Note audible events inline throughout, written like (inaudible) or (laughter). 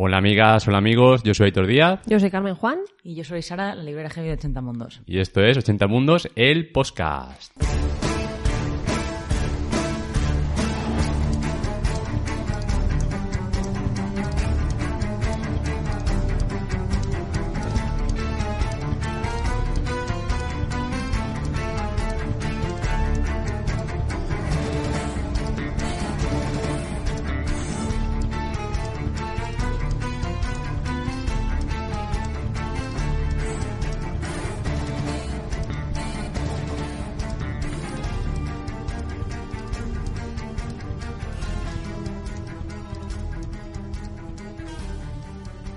Hola amigas, hola amigos, yo soy Aitor Díaz Yo soy Carmen Juan. Y yo soy Sara, la librera heavy de 80 mundos. y esto es 80 Mundos, el podcast.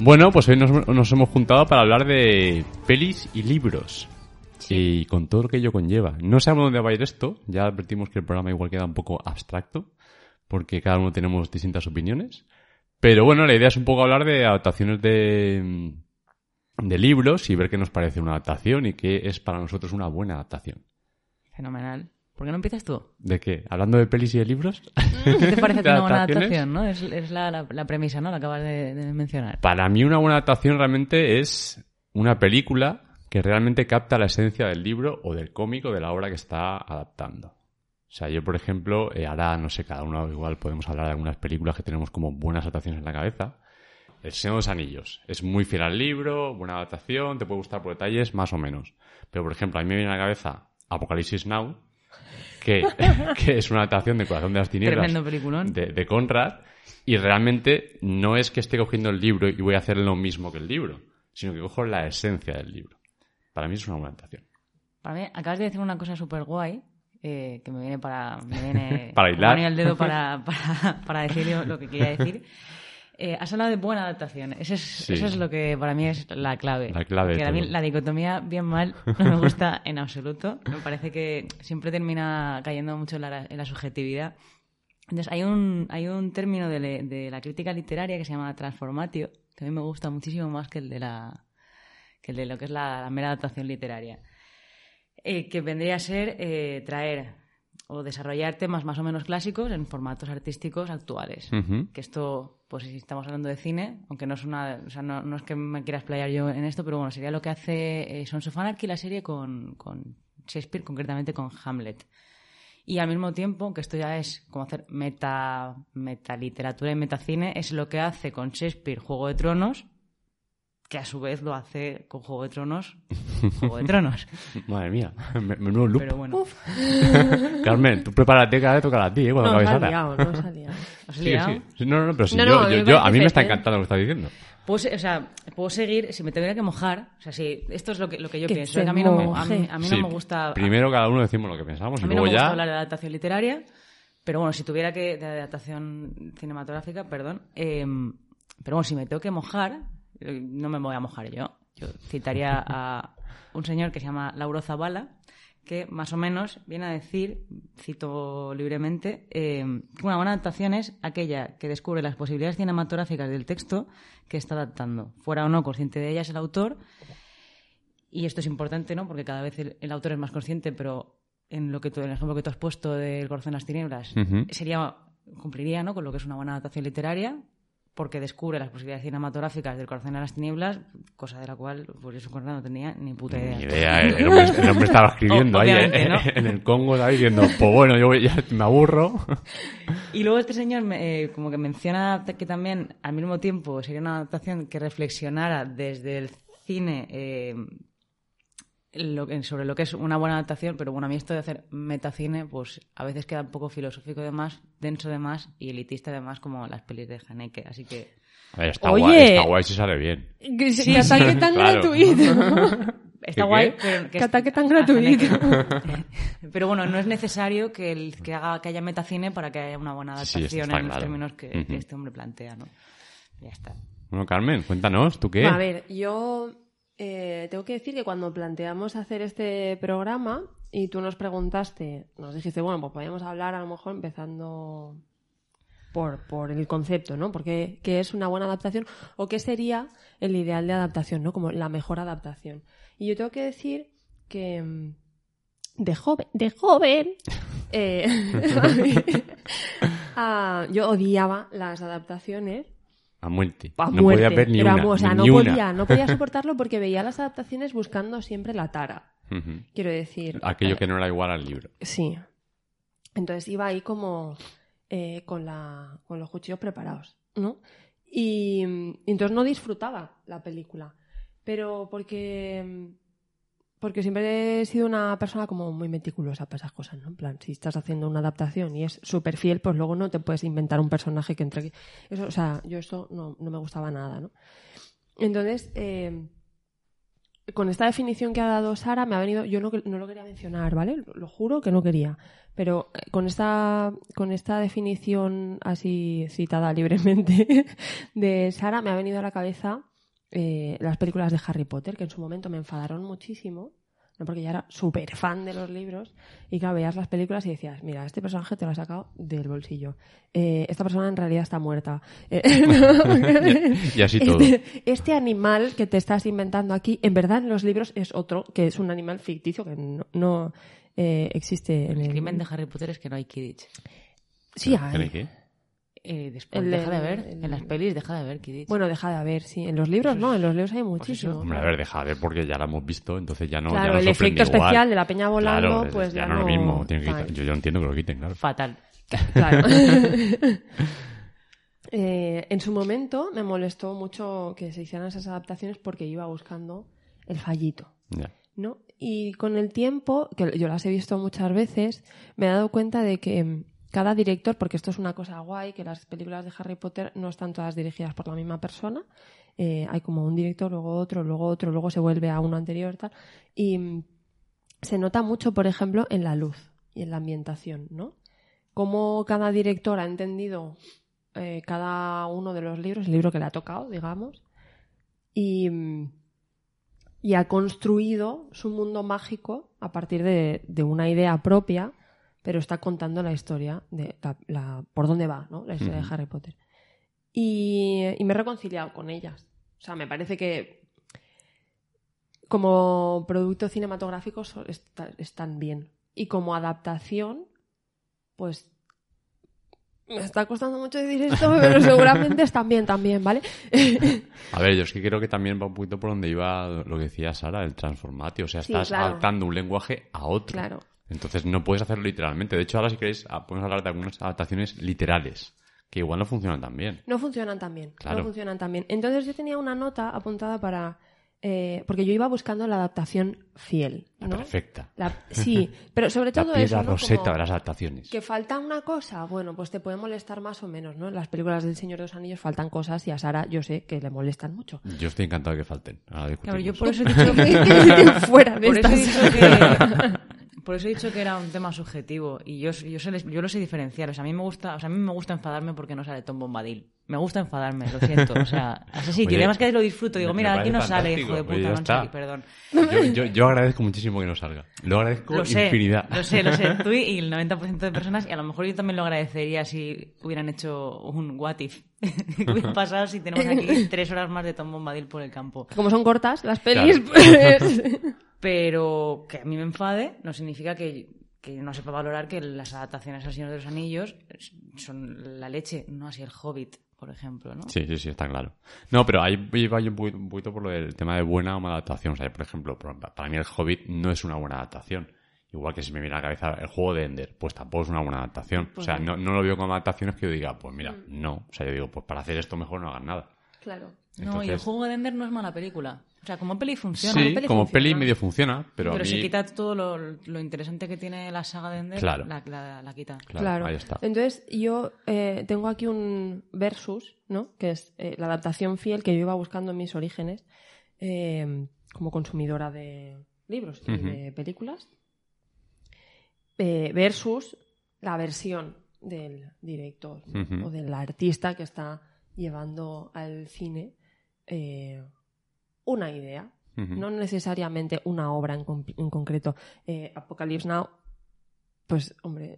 Bueno, pues hoy nos, nos hemos juntado para hablar de pelis y libros. Y con todo lo que ello conlleva. No sabemos dónde va a ir esto. Ya advertimos que el programa igual queda un poco abstracto. Porque cada uno tenemos distintas opiniones. Pero bueno, la idea es un poco hablar de adaptaciones de, de libros y ver qué nos parece una adaptación y qué es para nosotros una buena adaptación. Fenomenal. ¿Por qué no empiezas tú? ¿De qué? ¿Hablando de pelis y de libros? (laughs) ¿Qué te parece ¿De una buena adaptación, no? Es, es la, la- la premisa, ¿no? La acabas de, de mencionar. Para mí una buena adaptación realmente es una película que realmente capta la esencia del libro o del cómic o de la obra que está adaptando. O sea, yo por ejemplo, eh, ahora no sé, cada uno igual podemos hablar de algunas películas que tenemos como buenas adaptaciones en la cabeza. El Señor de los Anillos. Es muy fiel al libro, buena adaptación, te puede gustar por detalles, más o menos. Pero por ejemplo, a mí me viene a la cabeza Apocalipsis Now, que, (laughs) que es una adaptación de Corazón de las Tinieblas de, de Conrad y realmente no es que esté cogiendo el libro y voy a hacer lo mismo que el libro, sino que cojo la esencia del libro. Para mí es una buena adaptación. Para mí, acabas de decir una cosa súper guay. que me viene para. Me viene (laughs) Para me hilar. el dedo para, (laughs) para, para decir lo que quería decir. Eh, has hablado de buena adaptación. Eso es, Sí. eso es lo que para mí es la clave. La clave de Que a mí la dicotomía bien mal no me gusta en absoluto. Me parece que siempre termina cayendo mucho en la, en la subjetividad. Entonces, hay un, hay un término de, le- de la crítica literaria que se llama transformatio, que a mí me gusta muchísimo más que el de, la, que el de lo que es la, la mera adaptación literaria. Eh, que vendría a ser eh, traer o desarrollar temas más o menos clásicos en formatos artísticos actuales. Ujú. Que esto, pues si estamos hablando de cine, aunque no es una, o sea, no, no es que me quiera explayar yo en esto, pero bueno, sería lo que hace eh, Sons of Anarchy, la serie con, con Shakespeare, concretamente con Hamlet. Y al mismo tiempo, que esto ya es como hacer meta, metaliteratura y metacine, es lo que hace con Shakespeare Juego de Tronos, que a su vez lo hace con Juego de Tronos, (laughs) Juego de Tronos. Madre mía, me- menudo loop. Pero bueno, (laughs) Carmen, tú prepárate cada vez toca a ti, ¿eh? Cuando No, liado, no se ha liado. (laughs) ¿os he Sí, liado? sí. Sí, No, no, pero si No, yo, no, a mí yo- me yo- a mí me está encantando lo que estás diciendo. Puedo, se- o sea, puedo seguir, si me tuviera que mojar, o sea, si esto es lo que, lo que yo Que pienso, a mí no me, a moje. mí, a mí Sí, no me gusta... Primero cada uno decimos lo que pensamos y A mí no luego me gusta ya... hablar de adaptación literaria, pero bueno, si tuviera que. de adaptación cinematográfica, perdón. eh, pero bueno, si me tengo que mojar, no me voy a mojar yo. Yo citaría a un señor que se llama Lauro Zavala, que más o menos viene a decir, cito libremente, eh, que una buena adaptación es aquella que descubre las posibilidades cinematográficas del texto que está adaptando, fuera o no consciente de ellas el autor, y esto es importante, ¿no? Porque cada vez el, el autor es más consciente, pero en lo que tú, en el ejemplo que tú has puesto del corazón de las tinieblas, sería cumpliría, ¿no? Con lo que es una buena adaptación literaria, porque descubre las posibilidades cinematográficas del corazón de las tinieblas, cosa de la cual, pues eso Conrad no tenía ni puta idea. Ni idea, el hombre, el hombre estaba escribiendo ahí en, ¿no? en el Congo, ¿sabes? Diciendo, pues bueno, yo ya me aburro. Y luego este señor eh, como que menciona que también al mismo tiempo sería una adaptación que reflexionara desde el cine eh, lo que- sobre lo que es una buena adaptación, pero bueno, a mí esto de hacer metacine, pues a veces queda un poco filosófico de más, denso de más y elitista de más como las pelis de Haneke, así que... A ver, está Oye. guay, está guay si sale bien. Que, que ataque tan (laughs) Claro. gratuito. (laughs) Está ¿Qué, guay, qué? pero... Que ataque tan gratuito. (laughs) Pero bueno, no es necesario que, el, que, haga, que haya metacine para que haya una buena Sí, adaptación en los términos que, que este hombre plantea, ¿no? Ya está. Bueno, Carmen, cuéntanos, ¿tú qué? A ver, yo eh, tengo que decir que cuando planteamos hacer este programa y tú nos preguntaste, nos dijiste, bueno, pues podríamos hablar a lo mejor empezando por, por el concepto, ¿no? Porque qué es una buena adaptación o qué sería el ideal de adaptación, ¿no? Como la mejor adaptación. Y yo tengo que decir que mm, de joven, de joven, eh, (laughs) (laughs) yo odiaba las adaptaciones A muerte. a no muerte. podía ver ni Pero, una. o sea, ni no una. podía, no podía (laughs) soportarlo porque veía las adaptaciones buscando siempre la tara. Quiero decir. Aquello eh, que no era igual al libro. Sí. Entonces iba ahí como eh, con, la, con los cuchillos preparados, ¿no? Y, y entonces no disfrutaba la película. Pero porque, porque siempre he sido una persona como muy meticulosa para esas cosas, ¿no? En plan, si estás haciendo una adaptación y es súper fiel, pues luego no te puedes inventar un personaje que entre... Eso, o sea, yo eso no, no me gustaba nada, ¿no? Entonces, eh, con esta definición que ha dado Sara, me ha venido. Yo no, no lo quería mencionar, ¿vale? Lo, lo juro que no quería. Pero eh, con esta, con esta definición así citada libremente (laughs) de Sara, me ha venido a la cabeza eh, las películas de Harry Potter, que en su momento me enfadaron muchísimo. Porque ya era súper fan de los libros. Y claro, veías las películas y decías, mira, este personaje te lo has sacado del bolsillo. Eh, esta persona en realidad está muerta. Eh, Y así todo. este, este animal que te estás inventando aquí, en verdad en los libros es otro, que es un animal ficticio que no, no, eh, existe en el... El crimen de Harry Potter es que no hay Kidditch. Sí ¿Cree hay. qué? Eh, después El deja de ver. el- En las pelis deja de ver Kidditch. Bueno, deja de haber, sí. En los libros no, en los libros hay muchísimo. Hombre, a ver, deja de ver porque ya la hemos visto, entonces ya no. claro, no el efecto igual. especial de la peña volando, Claro, es- pues ya, no es lo mismo. que quitar- yo, yo entiendo que lo quiten, claro. Fatal. Claro. (laughs) (laughs) Eh, en su momento me molestó mucho que se hicieran esas adaptaciones porque iba buscando el fallito. Ya. ¿no? Y con el tiempo, que yo las he visto muchas veces, me he dado cuenta de que cada director, porque esto es una cosa guay, que las películas de Harry Potter no están todas dirigidas por la misma persona. Eh, hay como un director, luego otro, luego otro, luego se vuelve a uno anterior. Y mm, se nota mucho, por ejemplo, en la luz y en la ambientación, ¿no? Cómo cada director ha entendido eh, cada uno de los libros, el libro que le ha tocado, digamos, y, mm, y ha construido su mundo mágico a partir de, de una idea propia, pero está contando la historia de la, la- por dónde va, ¿no? La historia de Harry Potter. Y, y me he reconciliado con ellas. O sea, me parece que como producto cinematográfico está- están bien. Y como adaptación, pues me está costando mucho decir esto, (laughs) pero seguramente están bien también, ¿vale? A ver, yo es que creo que también va un poquito por donde iba lo que decía Sara, el transformatio. O sea, Sí, estás claro. adaptando un lenguaje a otro. Claro. Entonces no puedes hacerlo literalmente. De hecho, ahora si queréis ah, podemos hablar de algunas adaptaciones literales, que igual no funcionan tan bien. No funcionan tan bien. Claro. No funcionan tan bien. Entonces yo tenía una nota apuntada para... eh, porque yo iba buscando la adaptación fiel, La ¿no? perfecta. La- sí, (laughs) pero sobre La todo piedra eso, ¿no? roseta Como de las adaptaciones. que falta una cosa, bueno, pues te puede molestar más o menos, ¿no? En las películas del Señor de los Anillos faltan cosas y a Sara yo sé que le molestan mucho. Yo estoy encantado de que falten. Ahora Claro, yo (laughs) por eso he dicho que, Fuera de por eso he dicho que (laughs) por eso he dicho que era un tema subjetivo y yo, yo, sé- yo lo sé diferenciar. O sea, a mí me gusta, o sea, a mí me gusta enfadarme porque no sale Tom Bombadil. Me gusta enfadarme, lo siento. O sea, (laughs) así Oye, además que lo disfruto. Digo, mira, aquí no sale, hijo de puta, no sale, perdón. Yo, yo- (laughs) yo agradezco muchísimo que no salga. Lo agradezco Lo sé, infinidad. lo sé, lo sé. (laughs) Tú y el 90% de personas, y a lo mejor yo también lo agradecería si hubieran hecho un what if. ¿Qué hubiera pasado si tenemos aquí tres horas más de Tom Bombadil por el campo? Como son cortas las pelis, Claro. pues... Pero que a mí me enfade no significa que, que no sepa valorar que las adaptaciones al Señor de los Anillos son la leche, no así el Hobbit, por ejemplo, ¿no? Sí, sí, sí, está claro. No, pero ahí iba yo un poquito, por lo del tema de buena o mala adaptación. O sea, por ejemplo, para mí el Hobbit no es una buena adaptación. Igual que si me viene a la cabeza el juego de Ender, pues tampoco es una buena adaptación. Pues o sea, no. no, no lo veo como adaptaciones que yo diga, pues mira, no. O sea, yo digo, pues para hacer esto mejor no hagan nada. Claro. No, y el juego de Ender no es mala película. O sea, como peli funciona. sí, peli como funciona. peli medio funciona, pero, Pero, a mí... si quita todo lo, lo interesante que tiene la saga de Ender, Claro. la, la- la quita. Claro, Claro. ahí está. Entonces, yo eh, tengo aquí un versus, ¿no? Que es eh, la adaptación fiel que yo iba buscando en mis orígenes eh, como consumidora de libros y de películas. eh, versus la versión del director ¿no? Ujú. o del artista que está llevando al cine eh, una idea. No necesariamente una obra en, con- en concreto. Eh, Apocalypse Now, pues, hombre,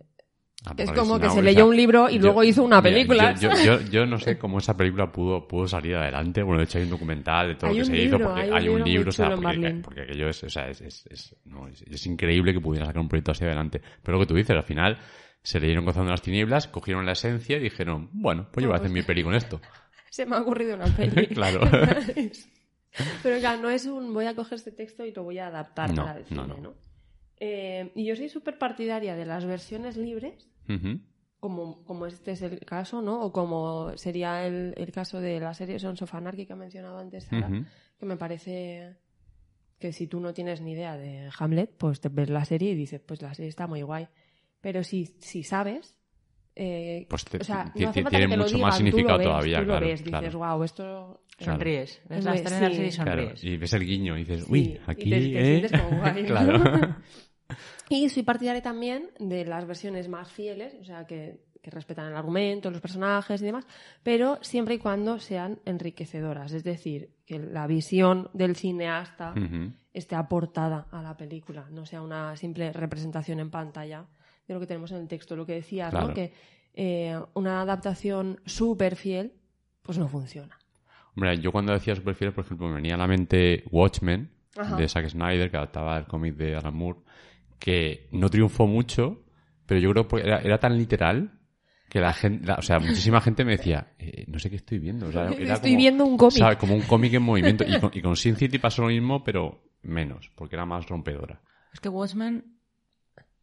es pues, como que se leyó un libro y yo- luego hizo una película. Yo, yo, yo- no sé (laughs) cómo esa película pudo, pudo salir adelante. Bueno, de hecho hay un documental de todo lo que se hizo, libro, porque hay un hay un libro o sea, porque, porque aquello es, o sea, es, es, es- no, es- es increíble que pudiera sacar un proyecto así adelante. Pero lo que tú dices, al final se leyeron Gozando las Tinieblas, cogieron la esencia y dijeron, bueno, pues yo voy a hacer mi peli con esto. (laughs) se me ha ocurrido una peli. (laughs) Claro. (laughs) Pero claro, no es un voy a coger este texto y lo voy a adaptar No, para el no, cine, no. ¿no? Eh, y yo soy súper partidaria de las versiones libres, como, como este es el caso, ¿no? O como sería el, el caso de la serie Sons of Anarchy que ha mencionado antes Sara, que me parece que si tú no tienes ni idea de Hamlet, pues te ves la serie y dices, pues la serie está muy guay. Pero si, si sabes... eh, Pues te- o sea, no hace falta tiene que te lo mucho más digan, tú lo significado ves, todavía, tú claro, lo ves, dices, claro. wow, esto... Claro. Sonríes. Ves Es la de- estrella de la sí. y Claro, sonríes. y ves el guiño y dices, Sí, uy, y aquí, te- te ¿eh? sientes como (laughs) guay, claro. (laughs) Y soy partidaria también de las versiones más fieles, o sea, que, que respetan el argumento, los personajes y demás, pero siempre y cuando sean enriquecedoras. Es decir, que la visión del cineasta Ujú. esté aportada a la película, no sea una simple representación en pantalla de lo que tenemos en el texto. Lo que decías, Claro. ¿no? Que eh, una adaptación súper fiel, pues no funciona. Hombre, yo cuando decía superfiel, por ejemplo, me venía a la mente Watchmen, Ajá. de Zack Snyder, que adaptaba el cómic de Alan Moore, que no triunfó mucho, pero yo creo que era, era tan literal que la gente, la- o sea, muchísima gente me decía, eh, no sé qué estoy viendo. O sea, (laughs) era Estoy como- viendo un cómic. ¿sabes? Como un cómic en movimiento. Y con, y con Sin City pasó lo mismo, pero menos, porque era más rompedora. Es que Watchmen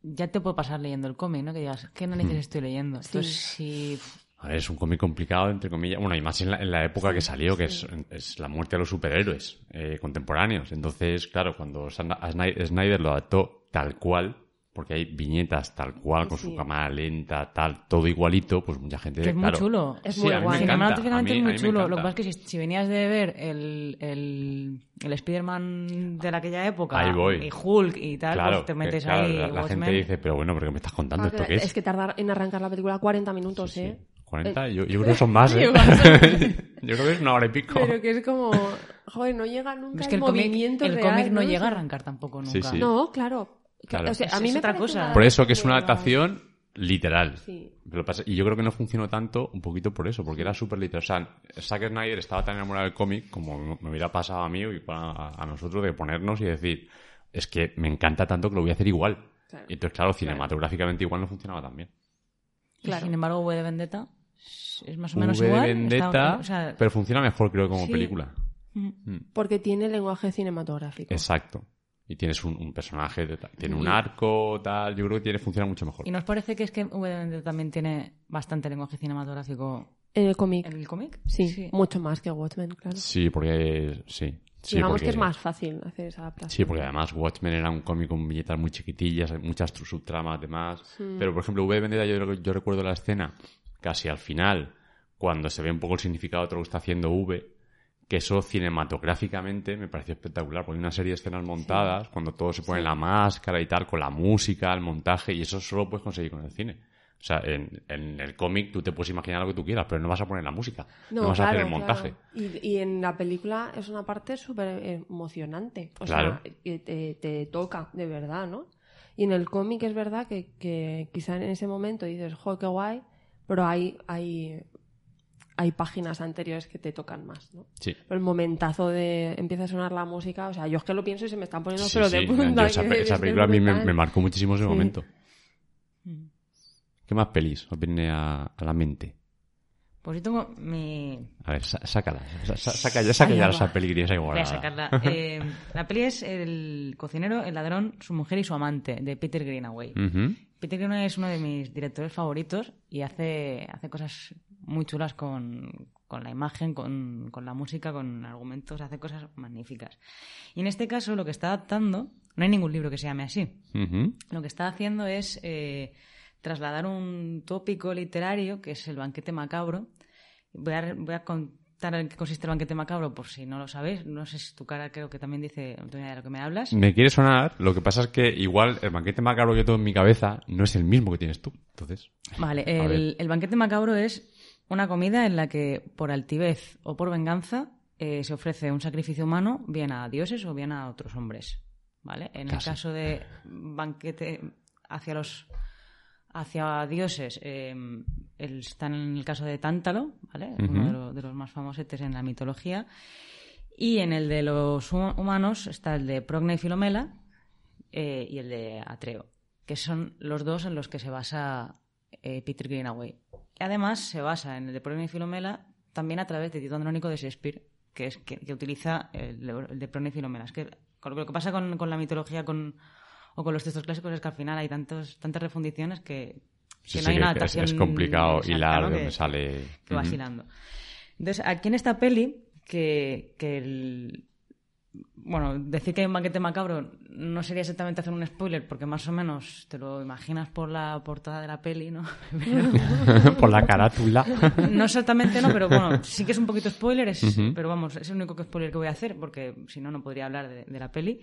ya te puede pasar leyendo el cómic, ¿no? Que digas, ¿qué narices Hmm. estoy leyendo? Entonces, si... A ver, es un cómic complicado, entre comillas. Bueno, y más en la, en la época que salió, que es, es la muerte de los superhéroes eh, contemporáneos. Entonces, claro, cuando Snyder lo adaptó tal cual, porque hay viñetas tal cual, con su Sí. cámara lenta, tal, todo igualito, pues mucha gente... Que es muy claro, chulo. Es sí, muy guay. encanta, Cinematográficamente a mí- es muy a mí me chulo. Lo que pasa es que si, si venías de ver el, el, el Spider-Man de aquella época Ahí voy. y Hulk y tal, Claro, pues te que, metes claro, ahí la, la Watchmen. gente dice, pero bueno, ¿pero qué me estás contando? Ah, ¿Esto que- qué es? es que tardar en arrancar la película 40 minutos, Sí, ¿eh? sí. 40, yo, yo (laughs) creo que son más, ¿eh? (laughs) yo creo que es una hora y pico. Pero que es como, joder, no llega nunca Es que el, el cómic, movimiento el real, cómic no ¿no? llega a arrancar tampoco nunca. Sí, sí. No, claro. Claro. O sea, a mí es me otra cosa. Por eso que es una adaptación literal. Sí. Pero pasa- y yo creo que no funcionó tanto un poquito por eso, porque era súper literal. O sea, Zack Snyder estaba tan enamorado del cómic como me hubiera pasado a mí o igual a, a nosotros de ponernos y decir, es que me encanta tanto que lo voy a hacer igual. Claro. Y entonces, claro, cinematográficamente igual no funcionaba tan bien. Y Claro. sin embargo, V de Vendetta es más o menos V de igual. Vendetta, Está- o sea, pero funciona mejor creo como sí. película. Porque tiene lenguaje cinematográfico. Exacto. Y tienes un, un personaje, de tal- tiene un arco, tal, yo creo que tiene, funciona mucho mejor. ¿Y nos parece que es que Vendetta también tiene bastante lenguaje cinematográfico En el cómic. en el cómic? Sí, mucho más que Watchmen, claro. Sí, porque sí. sí Digamos porque- que es más fácil hacer esa adaptación. Sí, porque además Watchmen era un cómic con viñetas muy chiquitillas, muchas subtramas demás. Pero, por ejemplo, V de Vendetta, yo, yo recuerdo la escena casi al final, cuando se ve un poco el significado de todo lo que está haciendo V, que eso cinematográficamente me pareció espectacular, porque hay una serie de escenas montadas, cuando todo se pone la máscara y tal, con la música, el montaje, y eso solo puedes conseguir con el cine. O sea, en, en el cómic tú te puedes imaginar lo que tú quieras, pero no vas a poner la música, no, vas a hacer el montaje. claro. Y, y en la película es una parte súper emocionante. O Claro. sea, que te, te toca, de verdad, ¿no? Y en el cómic es verdad que, que quizá en ese momento dices, jo, qué guay, pero hay, hay, hay páginas anteriores que te tocan más, ¿no? Sí. Pero el momentazo de empieza a sonar la música, o sea, yo es que lo pienso y se me están poniendo Sí, pero sí, de yo punta. esa, pe- película a mí me, marcó muchísimo ese Sí. momento. Mm. ¿Qué más pelis os viene a, a la mente? Pues yo tengo mi... A ver, sácala. Sa- sa- saca ya, saca ya esa peli que tienes ahí Voy a sacarla. Eh, la peli es El cocinero, el ladrón, su mujer y su amante, de Peter Greenaway. Peter Greenaway es uno de mis directores favoritos y hace, hace cosas muy chulas con, con la imagen, con, con la música, con argumentos, hace cosas magníficas. Y en este caso lo que está adaptando, no hay ningún libro que se llame así, Ujú. lo que está haciendo es eh, trasladar un tópico literario que es el banquete macabro. Voy a, voy a contar en qué consiste el banquete macabro por si no lo sabéis. No sé si tu cara creo que también dice de lo que me hablas. Me quiere sonar, lo que pasa es que igual el banquete macabro que tengo en mi cabeza no es el mismo que tienes tú. Entonces, Vale, el, el banquete macabro es una comida en la que por altivez o por venganza eh, se ofrece un sacrificio humano bien a dioses o bien a otros hombres. ¿Vale? En el caso de banquete hacia los hacia dioses eh, el- está en el caso de Tántalo, ¿vale? Uno de, lo- de los más famosetes en la mitología. Y en el de los hu- humanos está el de Procne y Filomela eh, y el de Atreo, que son los dos en los que se basa eh, Peter Greenaway. Además se basa en el de Procne y Filomela también a través de Tito Andrónico de Shakespeare, que es que, que utiliza el, el de Prone y Filomena. Es que lo que pasa con, con la mitología con, o con los textos clásicos es que al final hay tantos, tantas refundiciones que, que sí, no hay una es- es complicado exacta, hilar ¿no? de que- dónde sale. que va hilando. Entonces, aquí en esta peli, que, que el- Bueno, decir que hay un banquete macabro no sería exactamente hacer un spoiler, porque más o menos te lo imaginas por la portada de la peli, ¿no? (laughs) Por la carátula. No exactamente, no, pero bueno, sí que es un poquito spoiler, es- pero vamos, es el único que spoiler que voy a hacer, porque si no, no podría hablar de, de la peli.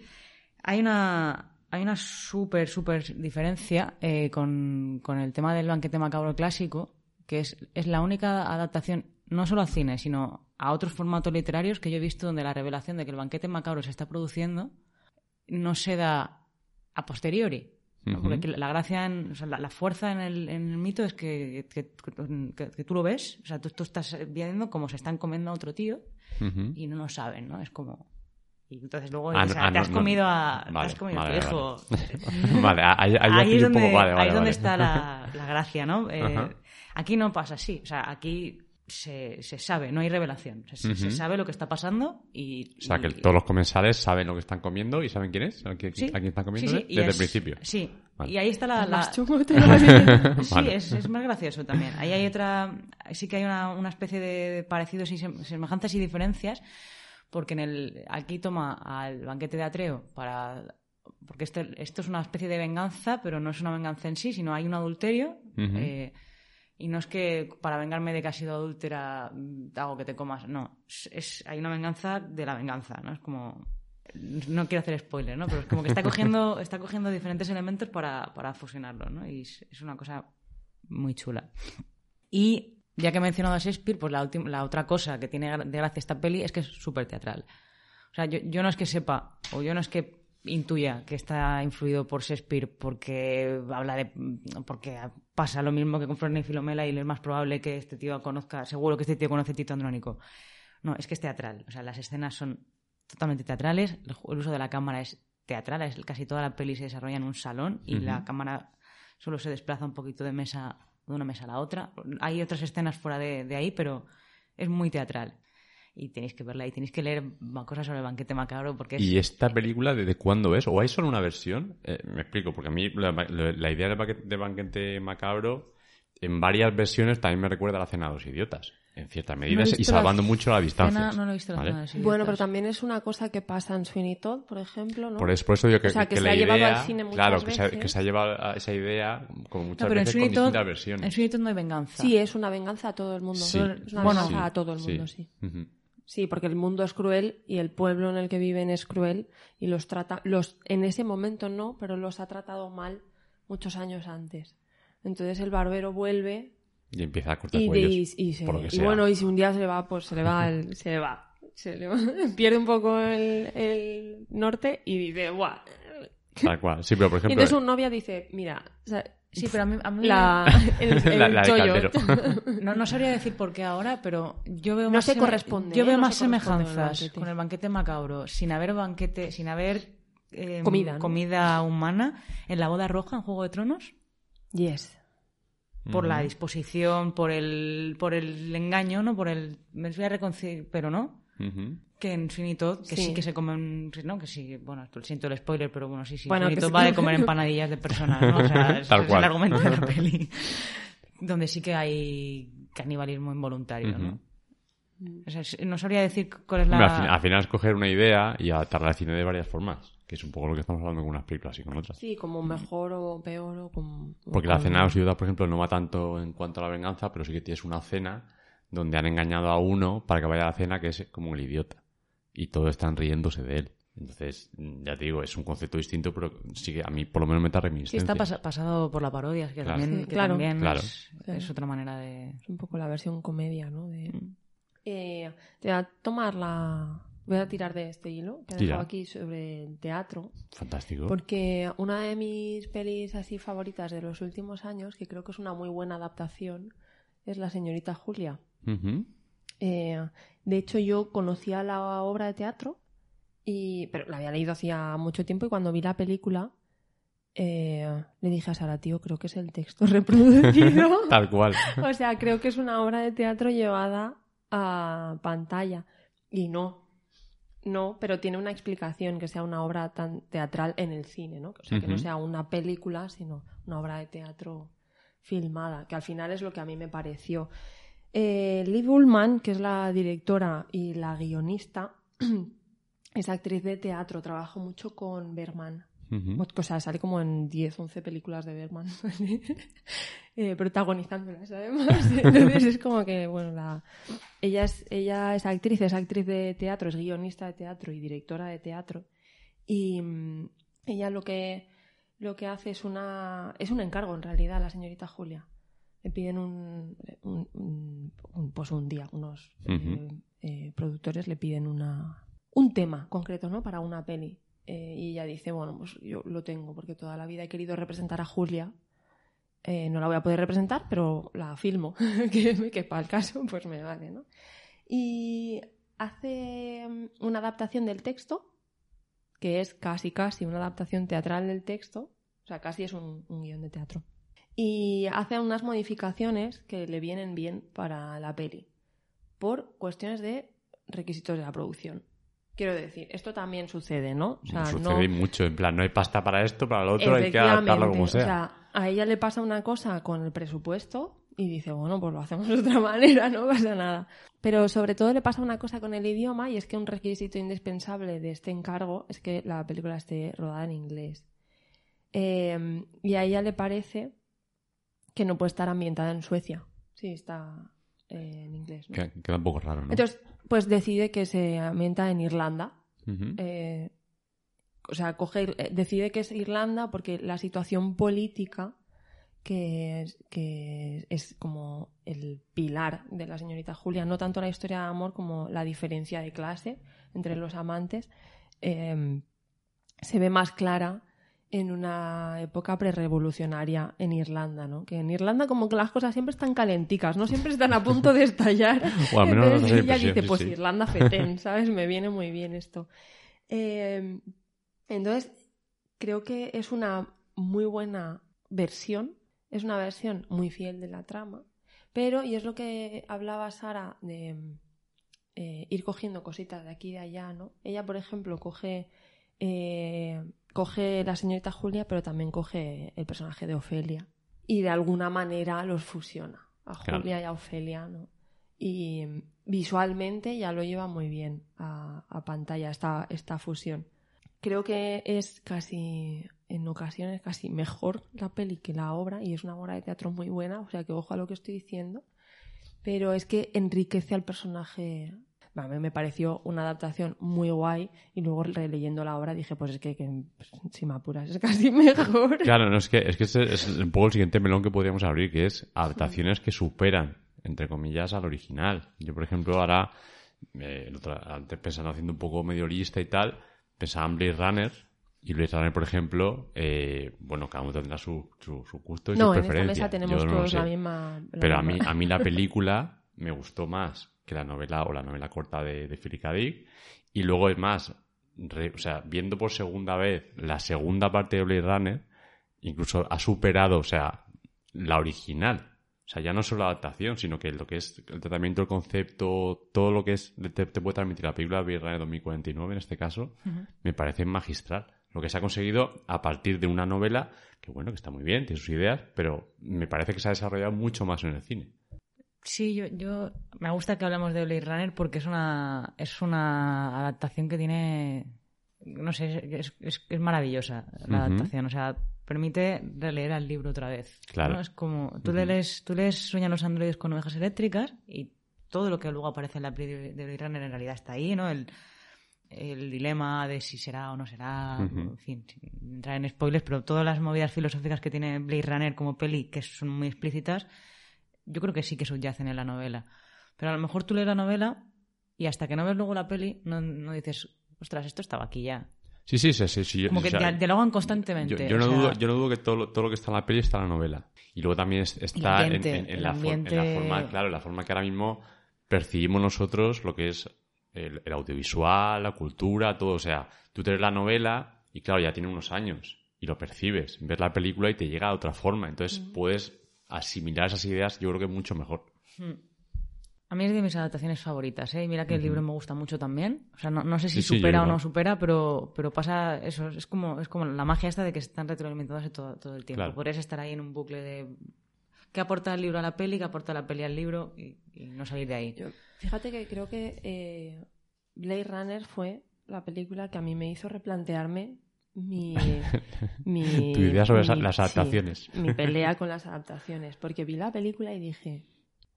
Hay una, hay una súper, súper diferencia eh, con, con el tema del banquete macabro clásico, que es, es la única adaptación, no solo al cine, sino a otros formatos literarios que yo he visto donde la revelación de que el banquete macabro se está produciendo no se da a posteriori. Porque la gracia, en- o sea, la, la fuerza en el, en el mito es que, que- que- que tú lo ves, o sea, tú, tú estás viendo cómo se están comiendo a otro tío y no lo saben, ¿no? Es como... Y entonces luego Ah, o sea, ah, te has no, comido a, te has comido a vale, tu vale. hijo. (laughs) Vale, ahí, ahí es un donde, poco. Ahí es donde está la, (laughs) la gracia, ¿no? Eh, aquí no pasa así, o sea, aquí se, se sabe, no hay revelación, se, se Ujú. sabe lo que está pasando y... O sea, que y- todos los comensales saben lo que están comiendo y saben quién es, a quién, Sí. a quién están comiendo Sí, sí, desde es- el principio. Sí, Vale. y ahí está la... la- Más chungo te lo voy a decir. Sí, Vale. es, es más gracioso también. Ahí hay otra, sí que hay una, una especie de parecidos y sem- semejanzas y diferencias, porque en el aquí toma al banquete de Atreo para porque este- esto es una especie de venganza, pero no es una venganza en sí, sino hay un adulterio. Ujú. eh, y no es que para vengarme de que has sido adúltera mm, te hago que te comas, no. Es, es- hay una venganza de la venganza, ¿no? Es como. No quiero hacer spoiler, ¿no? Pero es como que está cogiendo, (laughs) está cogiendo diferentes elementos para, para fusionarlo, ¿no? Y es, es una cosa muy chula. Y ya que he mencionado a Shakespeare, pues la, la otra cosa que tiene de gracia esta peli es que es súper teatral. O sea, yo, yo no es que sepa, o yo no es que intuya que está influido por Shakespeare porque habla de. porque pasa lo mismo que con Florina y Filomela y es más probable que este tío conozca, seguro que este tío conoce Tito Andrónico. No, es que es teatral. O sea, las escenas son totalmente teatrales, el, uso de la cámara es teatral, es, casi toda la peli se desarrolla en un salón y la cámara solo se desplaza un poquito de mesa de una mesa a la otra. Hay otras escenas fuera de, de ahí, pero es muy teatral. Y tenéis que verla y tenéis que leer cosas sobre el banquete macabro porque es... ¿Y esta película desde cuándo es? ¿O hay solo una versión? Eh, me explico, porque a mí la, la- la idea del banquete, de banquete macabro en varias versiones también me recuerda a la cena de los idiotas, en cierta medida, y salvando la mucho la distancia. No lo he visto la ¿vale? Bueno, pero también es una cosa que pasa en Sweeney Todd, por ejemplo, ¿no? Por eso, por eso digo que, O sea, que que se la ha llevado idea, al cine muchas claro, que se, ha, veces. que se ha llevado a esa idea como No, muchas en veces con Todd, distintas en versiones. Sweeney Todd no hay venganza. Sí, es una venganza a todo el mundo. Sí. Es una Bueno, venganza sí, a todo el mundo, sí. Sí, porque el mundo es cruel y el pueblo en el que viven es cruel y los trata, los en ese momento no, pero los ha tratado mal muchos años antes. Entonces el barbero vuelve Y empieza a cortar y, cuellos. y- y se- y bueno, y si un día se le va, pues se le va, el- se le va, se le va, (laughs) pierde un poco el, el norte y dice, ¡guau! Tal cual. Sí, pero por Y ejemplo... entonces su novia dice, mira, o sea, Sí, pero a mí, a mí la, (laughs) el, (laughs) el La- de (laughs) no, no sabría decir por qué ahora, pero yo veo No más se seme- corresponde, Yo ¿eh? veo No más se el semejanzas con el banquete macabro, sin haber banquete, sin haber eh, Comida, ¿no? comida humana en la boda roja en Juego de Tronos. Yes. por la disposición, por el, por el engaño, ¿no? Por el me voy a reconciliar, pero no. Que en Sweeney Todd, que sí. Sí. que se comen, ¿no? Que sí, bueno, siento el spoiler, pero bueno, sí, sí. Bueno, Sweeney que Todd se va de comen- comer empanadillas de personas, ¿no? O sea, (laughs) es, Tal es cual. el argumento de la (laughs) peli. Donde sí que hay canibalismo involuntario, ¿no? O sea, no sabría decir cuál es la... Hombre, al, fin- al final es coger una idea y adaptarla al cine de varias formas, que es un poco lo que estamos hablando con unas películas y con otras. Sí, como mejor o peor o como... Porque la cena de los idiotas, por ejemplo, no va tanto en cuanto a la venganza, pero sí que tienes una cena donde han engañado a uno para que vaya a la cena que es como el idiota. Y todos están riéndose de él. Entonces, mm, ya te digo, es un concepto distinto, pero sí que a mí por lo menos me da Sí, reminiscencia. está pas- pasado por la parodia, es que Claro. también, Sí, que claro. también Claro. Es, es otra manera de... Es un poco la versión comedia, ¿no? De... Mm. Eh, te voy a tomar la... Voy a tirar de este hilo que he dejado aquí sobre el teatro. Fantástico. Porque una de mis pelis así favoritas de los últimos años, que creo que es una muy buena adaptación, es La señorita Julia. Eh, de hecho, yo conocía la obra de teatro, y, pero la había leído hacía mucho tiempo y cuando vi la película eh, le dije a Sara, tío, creo que es el texto (laughs) reproducido. (laughs) Tal cual. o sea, creo que es una obra de teatro llevada a pantalla. Y no, no, pero tiene una explicación que sea una obra tan teatral en el cine, ¿no? O sea, que no sea una película, sino una obra de teatro filmada, que al final es lo que a mí me pareció. Eh, Liv Ullman, que es la directora y la guionista, (clears throat) es actriz de teatro, trabajó mucho con Bergman. Ujú. O sea, sale como en 10, 11 películas de Bergman, (laughs) eh, protagonizándolas además. (laughs) Entonces es como que, bueno, la... ella, es, ella es actriz, es actriz de teatro, es guionista de teatro y directora de teatro. Y mm, ella lo que, lo que hace es, una, es un encargo, en realidad, a la señorita Julia. Le piden un, un- un- un- pues un día, unos eh, eh, productores le piden una, un tema concreto, ¿no? Para una peli. Eh, y ella dice, bueno, pues yo lo tengo porque toda la vida he querido representar a Julia. No la voy a poder representar, pero la filmo, (laughs) que, que para el caso pues me vale, ¿no? Y hace mm, una adaptación del texto, que es casi casi una adaptación teatral del texto, o sea, casi es un, un guion de teatro. Y hace unas modificaciones que le vienen bien para la peli, por cuestiones de requisitos de la producción. Quiero decir, esto también sucede, ¿no? O sea, Sucede no... mucho, en plan, no hay pasta para esto, para lo otro, hay que adaptarlo como sea. O sea, a ella le pasa una cosa con el presupuesto y dice, bueno, pues lo hacemos (laughs) de otra manera, no pasa nada. Pero sobre todo le pasa una cosa con el idioma y es que un requisito indispensable de este encargo es que la película esté rodada en inglés. Eh, y a ella le parece que no puede estar ambientada en Suecia. Sí, está eh, en inglés. Queda un poco raro, ¿no? Entonces, pues decide que se ambienta en Irlanda. Eh, o sea, coge, eh, decide que es Irlanda porque la situación política que es, que es como el pilar de la señorita Julia, no tanto la historia de amor como la diferencia de clase entre los amantes, eh, se ve más clara en una época prerevolucionaria en Irlanda, ¿no? Que en Irlanda como que las cosas siempre están calenticas, ¿no? Siempre están a punto de estallar. (laughs) O al menos Entonces esa ella impresión, dice, pues sí. Irlanda fetén, (laughs) ¿sabes? Me viene muy bien esto. Eh, entonces, creo que es una muy buena versión, es una versión muy fiel de la trama, pero, y es lo que hablaba Sara de eh, ir cogiendo cositas de aquí y de allá, ¿no? Ella, por ejemplo, coge, eh, coge la señorita Julia, pero también coge el personaje de Ofelia y de alguna manera los fusiona a Claro. Julia y a Ofelia, ¿no? Y visualmente ya lo lleva muy bien a, a pantalla esta, esta fusión. Creo que es casi, en ocasiones, casi mejor la peli que la obra, y es una obra de teatro muy buena, o sea que ojo a lo que estoy diciendo, pero es que enriquece al personaje. A mí me pareció una adaptación muy guay, y luego releyendo la obra dije, pues es que, que, pues, si me apuras, es casi (laughs) mejor. Claro, no, es que, es que es un poco el siguiente melón que podríamos abrir, que es adaptaciones que superan, entre comillas, al original. Yo, por ejemplo, ahora, eh, el otro- antes pensando haciendo un poco medio lista y tal, pensaba en Blade Runner, y Blade Runner, por ejemplo, eh, bueno, cada uno tendrá su, su, su gusto y no, su en esta preferencia. mesa tenemos Yo todos la misma. la Pero a mí, a mí la película me gustó más que la novela o la novela corta de, de Philip K. Dick. Y luego es más, re- o sea, viendo por segunda vez la segunda parte de Blade Runner, incluso ha superado, o sea, la original. O sea, ya no solo la adaptación, sino que lo que es el tratamiento, el concepto, todo lo que es te, te puede transmitir la película Blade Runner 2049 en este caso, me parece magistral. Lo que se ha conseguido a partir de una novela que, bueno, que está muy bien, tiene sus ideas, pero me parece que se ha desarrollado mucho más en el cine. Sí, yo, yo me gusta que hablemos de Blade Runner porque es una es una adaptación que tiene no sé es, es, es maravillosa la adaptación, o sea remiite releer al libro otra vez. Claro. ¿no? Es como tú Ujú. lees tú lees Sueñan los androides con ovejas eléctricas y todo lo que luego aparece en la peli de de Blade Runner en realidad está ahí, ¿no? El, el dilema de si será o no será, en fin, sin entrar en spoilers, pero todas las movidas filosóficas que tiene Blade Runner como peli, que son muy explícitas, yo creo que sí que subyacen en la novela. Pero a lo mejor tú lees la novela y hasta que no ves luego la peli, no, no dices, ostras, esto estaba aquí ya. Sí, sí, sí. sí, sí, yo- Como que o sea, dia- dialogan constantemente. yo, yo no sea, dudo, yo no dudo que todo, lo- todo lo que está en la peli está en la novela. Y luego también es- está en- ambiente, en, en el la, for- en la ambiente- forma, claro, en la forma que ahora mismo percibimos nosotros lo que es el, el audiovisual, la cultura, todo. O sea, tú te lees la novela y claro, ya tiene unos años y lo percibes. Ves la película y te llega de otra forma. Entonces puedes asimilar esas ideas, yo creo que mucho mejor. hmm. A mí es de mis adaptaciones favoritas, ¿eh? Y mira que el libro me gusta mucho también. O sea, no, no sé si Sí, sí, yo supera o no supera, pero, pero pasa eso. Es como, es como la magia esta de que están retroalimentándose todo, todo el tiempo. Claro. Podrías estar ahí en un bucle de qué aporta el libro a la peli, qué aporta la peli al libro y, y no salir de ahí. Yo- fíjate que creo que eh, Blade Runner fue la película que a mí me hizo replantearme mi, (laughs) mi Tu idea sobre mi- las sí, adaptaciones. mi pelea (laughs) con las adaptaciones, porque vi la película y dije,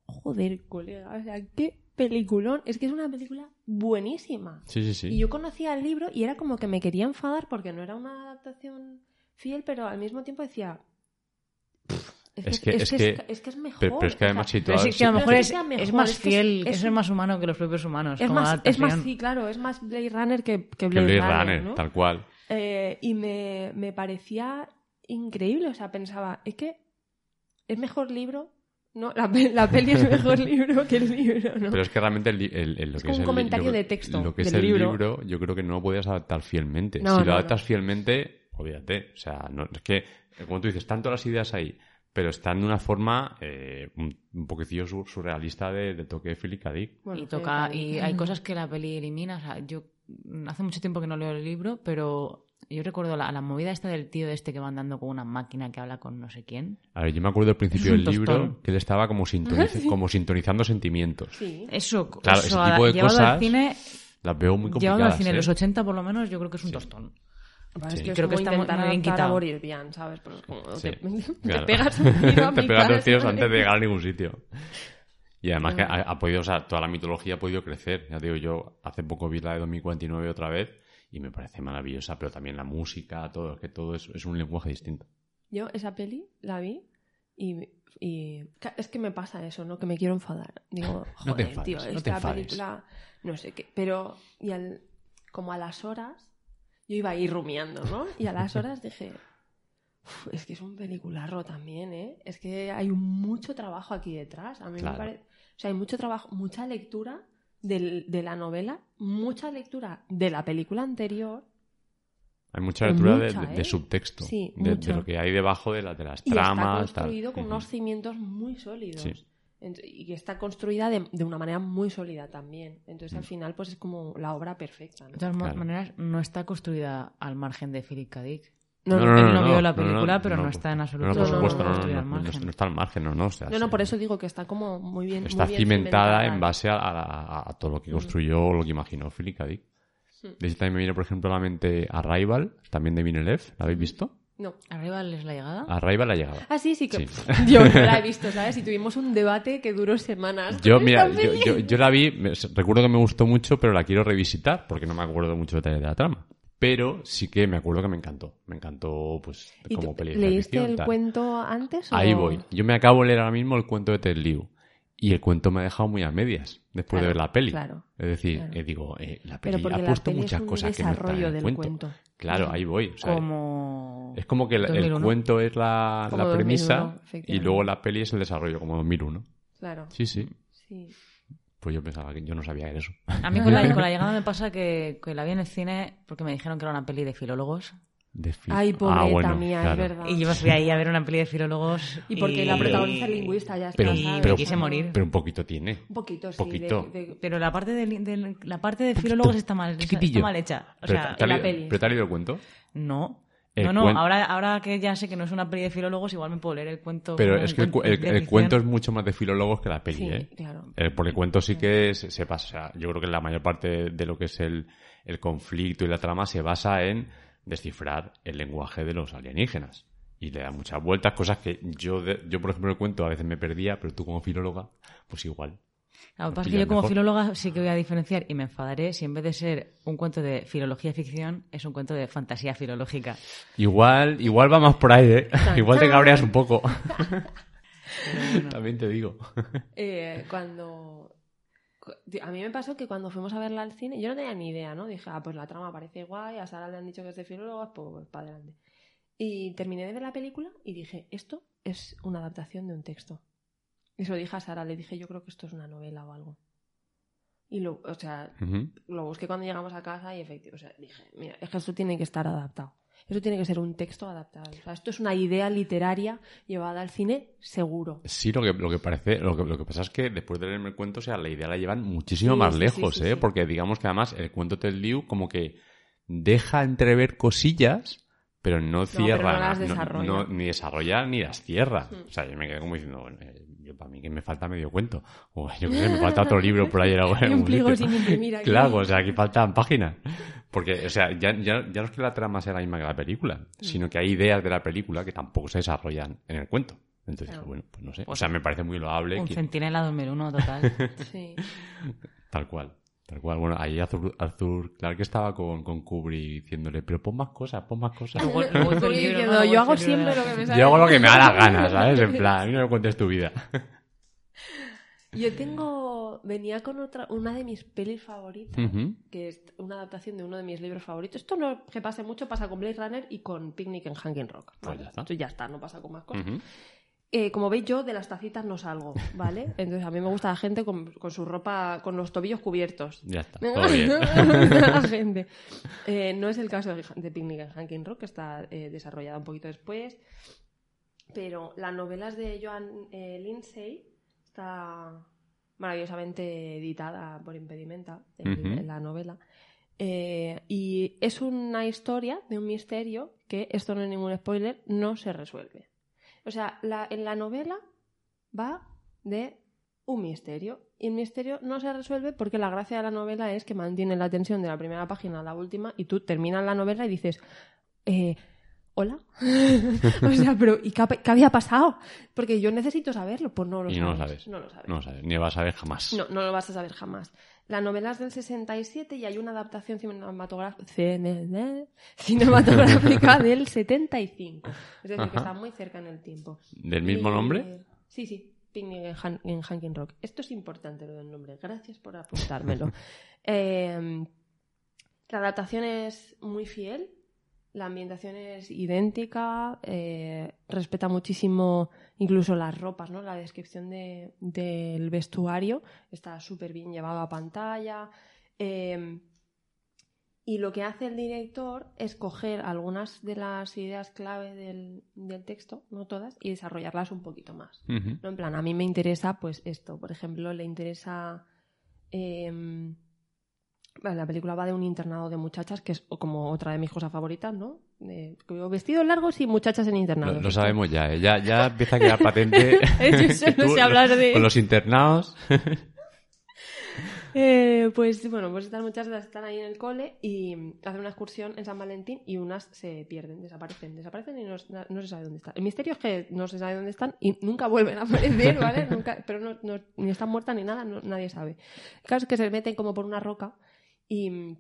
joder, colega, o sea, qué peliculón, es que es una película buenísima. Sí, sí, sí. Y yo conocía el libro y era como que me quería enfadar porque no era una adaptación fiel, pero al mismo tiempo decía. "Pff, Es que- es es, que- es que es mejor. Pero, pero es que o sea, además sí hablas- que a lo mejor es sea más fiel, es, es- más humano que los propios humanos. es como más, es más, sí, claro, es más Blade Runner que, que que Blade, Blade Runner, Runner, ¿no? tal cual. Eh, y me, me parecía increíble, o sea, pensaba, es que es mejor libro, no, la, la peli es mejor (laughs) libro que el libro, ¿no? Pero es que realmente el, li- el- el- lo Es que es un el comentario lo de texto Lo que es del el libro. libro, yo creo que no lo puedes adaptar fielmente. No, si no, lo adaptas no. fielmente, olvídate. O sea, no, es que, como tú dices, están todas las ideas ahí, pero están de una forma eh, un, un poquitillo sur- surrealista de, de toque de Philip K. Dick. Bueno, y toca y hay cosas que la peli elimina o sea, yo hace mucho tiempo que no leo el libro pero yo recuerdo la, la movida esta del tío este que va andando con una máquina que habla con no sé quién A ver, yo me acuerdo al principio Es del libro que él estaba como, sintoniz- (laughs) como sintonizando sentimientos. Sí. eso, Claro, eso ese tipo de llevado cosas al cine Las veo muy complicadas. llevado al cine en ¿eh? los 80 por lo menos yo creo que es un Sí. tostón Sí. es que es Creo que está muy- bien quitado. Boris Vian, ¿sabes? Pues como Sí, (laughs) te, pegas (laughs) un tiro a Te pegas dos tiros antes de llegar a ningún sitio. Y además que ha, ha podido, o sea, toda la mitología ha podido crecer. Ya digo, yo hace poco vi la de 2049 otra vez y me parece maravillosa, pero también la música, todo, es que todo es, es un lenguaje distinto. Yo esa peli la vi y, es que me pasa eso, ¿no? Que me quiero enfadar. Digo, (laughs) No te joder, enfades, tío, no te esta enfades. película, no sé qué. Pero, y al, como a las horas, yo iba ahí rumiando, ¿no? Y a las horas dije, "Uf, es que es un pelicularro también, ¿eh? Es que hay mucho trabajo aquí detrás. A mí Claro. me parece, sea, hay mucho trabajo, mucha lectura del- de la novela, mucha lectura de la película anterior. Hay mucha lectura de, mucha, de- de ¿eh? subtexto, Sí, de, lo que hay debajo de, la- de las Y está tal. construido con unos cimientos muy sólidos. Sí. Y que está construida de, de una manera muy sólida también. Entonces, Mm. al final, pues es como la obra perfecta. ¿no? de todas Claro. maneras no está construida al margen de Philip K. Dick No, no, no, él no vio la película, pero no está en absoluto No, por supuesto, no, no, no, construida no, al no, margen. no está al margen, no, no. o sea, No, no, sí. por eso digo que está como muy bien. Está muy bien cimentada en base a, a- a todo lo que construyó o lo que imaginó Philip K. Dick. Sí. De hecho, también me viene, por ejemplo, a la mente Arrival, también de Villeneuve. ¿La habéis visto? No. arriba es la llegada Arrival la llegada. Ah, sí, sí, que Sí. yo no la he visto, ¿sabes? Y tuvimos un debate que duró semanas. Yo, mira, yo, yo- yo la vi, me- recuerdo que me gustó mucho, pero la quiero revisitar porque no me acuerdo mucho detalles de la trama. Pero sí que me acuerdo que me encantó. Me encantó, pues, ¿Y como de ¿Leíste ficción, el tal. cuento antes? o- Ahí voy. Yo me acabo de leer ahora mismo el cuento de Ted Liu. Y el cuento me ha dejado muy a medias después de ver la peli. claro, es decir, claro. eh, digo, eh, la peli ha puesto peli muchas cosas que no están en el del cuento. cuento. Claro, ahí voy. o sea, como Es como que el, el 2001. cuento es la, la premisa 2001, y luego la peli es el desarrollo, como 2001. Claro. Sí, sí. Sí. Pues yo pensaba que yo no sabía eso. A mí con la, con la (laughs) llegada me pasa que, que la vi en el cine porque me dijeron que era una peli de filólogos. De fi- Ay, Ah, pobreta bueno, mía, claro. es verdad. Y yo me fui ahí a ver una peli de filólogos. Y porque la protagoniza el lingüista, ya está. Pero- me quise morir. Pero un poquito tiene. Un poquito, sí. Poquito. de- de- Pero la parte de, de- la parte de filólogos está mal, está mal hecha. O Pero sea, ¿te ha en la leído- peli. ¿Pero te has leído el cuento? no. No, no, ahora, ahora que ya sé que no es una peli de filólogos, igual me puedo leer el cuento. Pero es que el, cu- cuento el- de el ficción. cuento es mucho más de filólogos que la peli, Sí, ¿eh? claro. Eh, porque el cuento sí que se, se pasa. yo creo que la mayor parte de lo que es el, el conflicto y la trama se basa en descifrar el lenguaje de los alienígenas. Y le da muchas vueltas, cosas que yo, yo por ejemplo, el cuento a veces me perdía, pero tú como filóloga, pues igual. Lo que pasa es que pillas yo como mejor. filóloga sí que voy a diferenciar y me enfadaré si en vez de ser un cuento de filología ficción es un cuento de fantasía filológica. Igual, igual va más por ahí, ¿eh? igual te cabreas un poco. (laughs) También te digo. Eh, cuando. cu- A mí me pasó que cuando fuimos a verla al cine, yo no tenía ni idea, ¿no? Dije, ah, pues la trama parece guay, a Sara le han dicho que es de filólogos, pues para adelante. Y terminé de ver la película y dije, esto es una adaptación de un texto. Y se lo dije a Sara, le dije, yo creo que esto es una novela o algo. Y lo, o sea, lo busqué cuando llegamos a casa y efectivamente, o sea, dije, mira, es que esto tiene que estar adaptado. Eso tiene que ser un texto adaptado. O sea, esto es una idea literaria llevada al cine seguro. Sí, lo que, lo que parece, lo que, lo que pasa es que después de leerme el cuento, o sea, la idea la llevan muchísimo Sí, más sí, lejos, sí, ¿eh? Porque digamos que además el cuento del Liu como que deja entrever cosillas, pero no cierra, pero no las no- desarrolla. no- ni desarrolla ni las cierra. Hmm. O sea, yo me quedé como diciendo, bueno, eh, yo para mí que me falta medio cuento. O (laughs) yo qué sé, me falta otro libro por ahí. (laughs) un pliego sin imprimir aquí. Claro, o sea, aquí faltan páginas. Porque, o sea, ya, ya, ya no es que la trama sea la misma que la película, Hmm. sino que hay ideas de la película que tampoco se desarrollan en el cuento. Entonces, Claro. bueno, pues no sé. O sea, me parece muy loable Un que, centinela 2001 total. (laughs) Sí. tal cual. Tal cual. Bueno, ahí Arthur, Arthur Clarke estaba con, con Kubrick diciéndole, pero pon más cosas, pon más cosas. Luego- luego hizo el Estoy libro, diciendo, ¿no? Yo hago siempre lo que me sale. Yo hago lo que me da la gana, ¿sabes? En plan, a mí no me cuentes tu vida. Yo tengo. Venía con otra, una de mis pelis favoritas, que es una adaptación de uno de mis libros favoritos. Esto no que pase mucho, pasa con Blade Runner y con Picnic en Hanging Rock. Pues ¿vale? ya está. Esto ya está, no pasa con más cosas. Eh, como veis, yo de las tacitas no salgo, ¿vale? (laughs) Entonces a mí me gusta la gente con, con su ropa, con los tobillos cubiertos. Ya está, todo bien. (laughs) la gente. Eh, no es el caso de, de Picnic en Hanging Rock, que está eh, desarrollada un poquito después. Pero la novela es de Joan eh, Lindsay, está maravillosamente editada por Impedimenta, Ujú. la novela. Y es una historia de un misterio que, esto no es ningún spoiler, no se resuelve. O sea, la- en la novela va de un misterio. Y el misterio no se resuelve porque la gracia de la novela es que mantiene la tensión de la primera página a la última y tú terminas la novela y dices, eh, ¿hola? (laughs) o sea, pero ¿y qué, ha- qué había pasado? Porque yo necesito saberlo. Pues no lo Y sabes. no lo sabes. No lo sabes. No lo sabes, ni lo vas a ver jamás. No, no lo vas a saber jamás. La novela es del 67 y hay una adaptación cinematográfica, cinematográfica (laughs) del 75. Es decir, que está muy cerca en el tiempo. ¿Del mismo Y- nombre? Sí, sí, Picnic en, en Hanging Rock. Esto es importante lo del nombre. Gracias por apuntármelo. (laughs) Eh, la adaptación es muy fiel. La ambientación es idéntica, eh, respeta muchísimo incluso las ropas, ¿no? La descripción de- del vestuario está súper bien llevado a pantalla. eh, y lo que hace el director es coger algunas de las ideas clave del, del texto, no todas, y desarrollarlas un poquito más. ¿no? En plan, a mí me interesa pues esto. Por ejemplo, le interesa... em, la película va de un internado de muchachas, que es como otra de mis cosas favoritas, ¿no? De- como vestidos largos y muchachas en internados. Lo, lo sabemos ya, ¿eh? ya, ya empieza a quedar patente. (laughs) Yo que tú, sé hablar de- Con los internados. (laughs) Eh, pues bueno, pues estas muchachas están ahí en el cole y hacen una excursión en San Valentín y unas se pierden, desaparecen, desaparecen y no, no se sabe dónde están. El misterio es que no se sabe dónde están y nunca vuelven a aparecer, ¿vale? (laughs) Nunca, pero no, no- ni están muertas ni nada, nadie sabe. El caso es que se meten como por una roca y,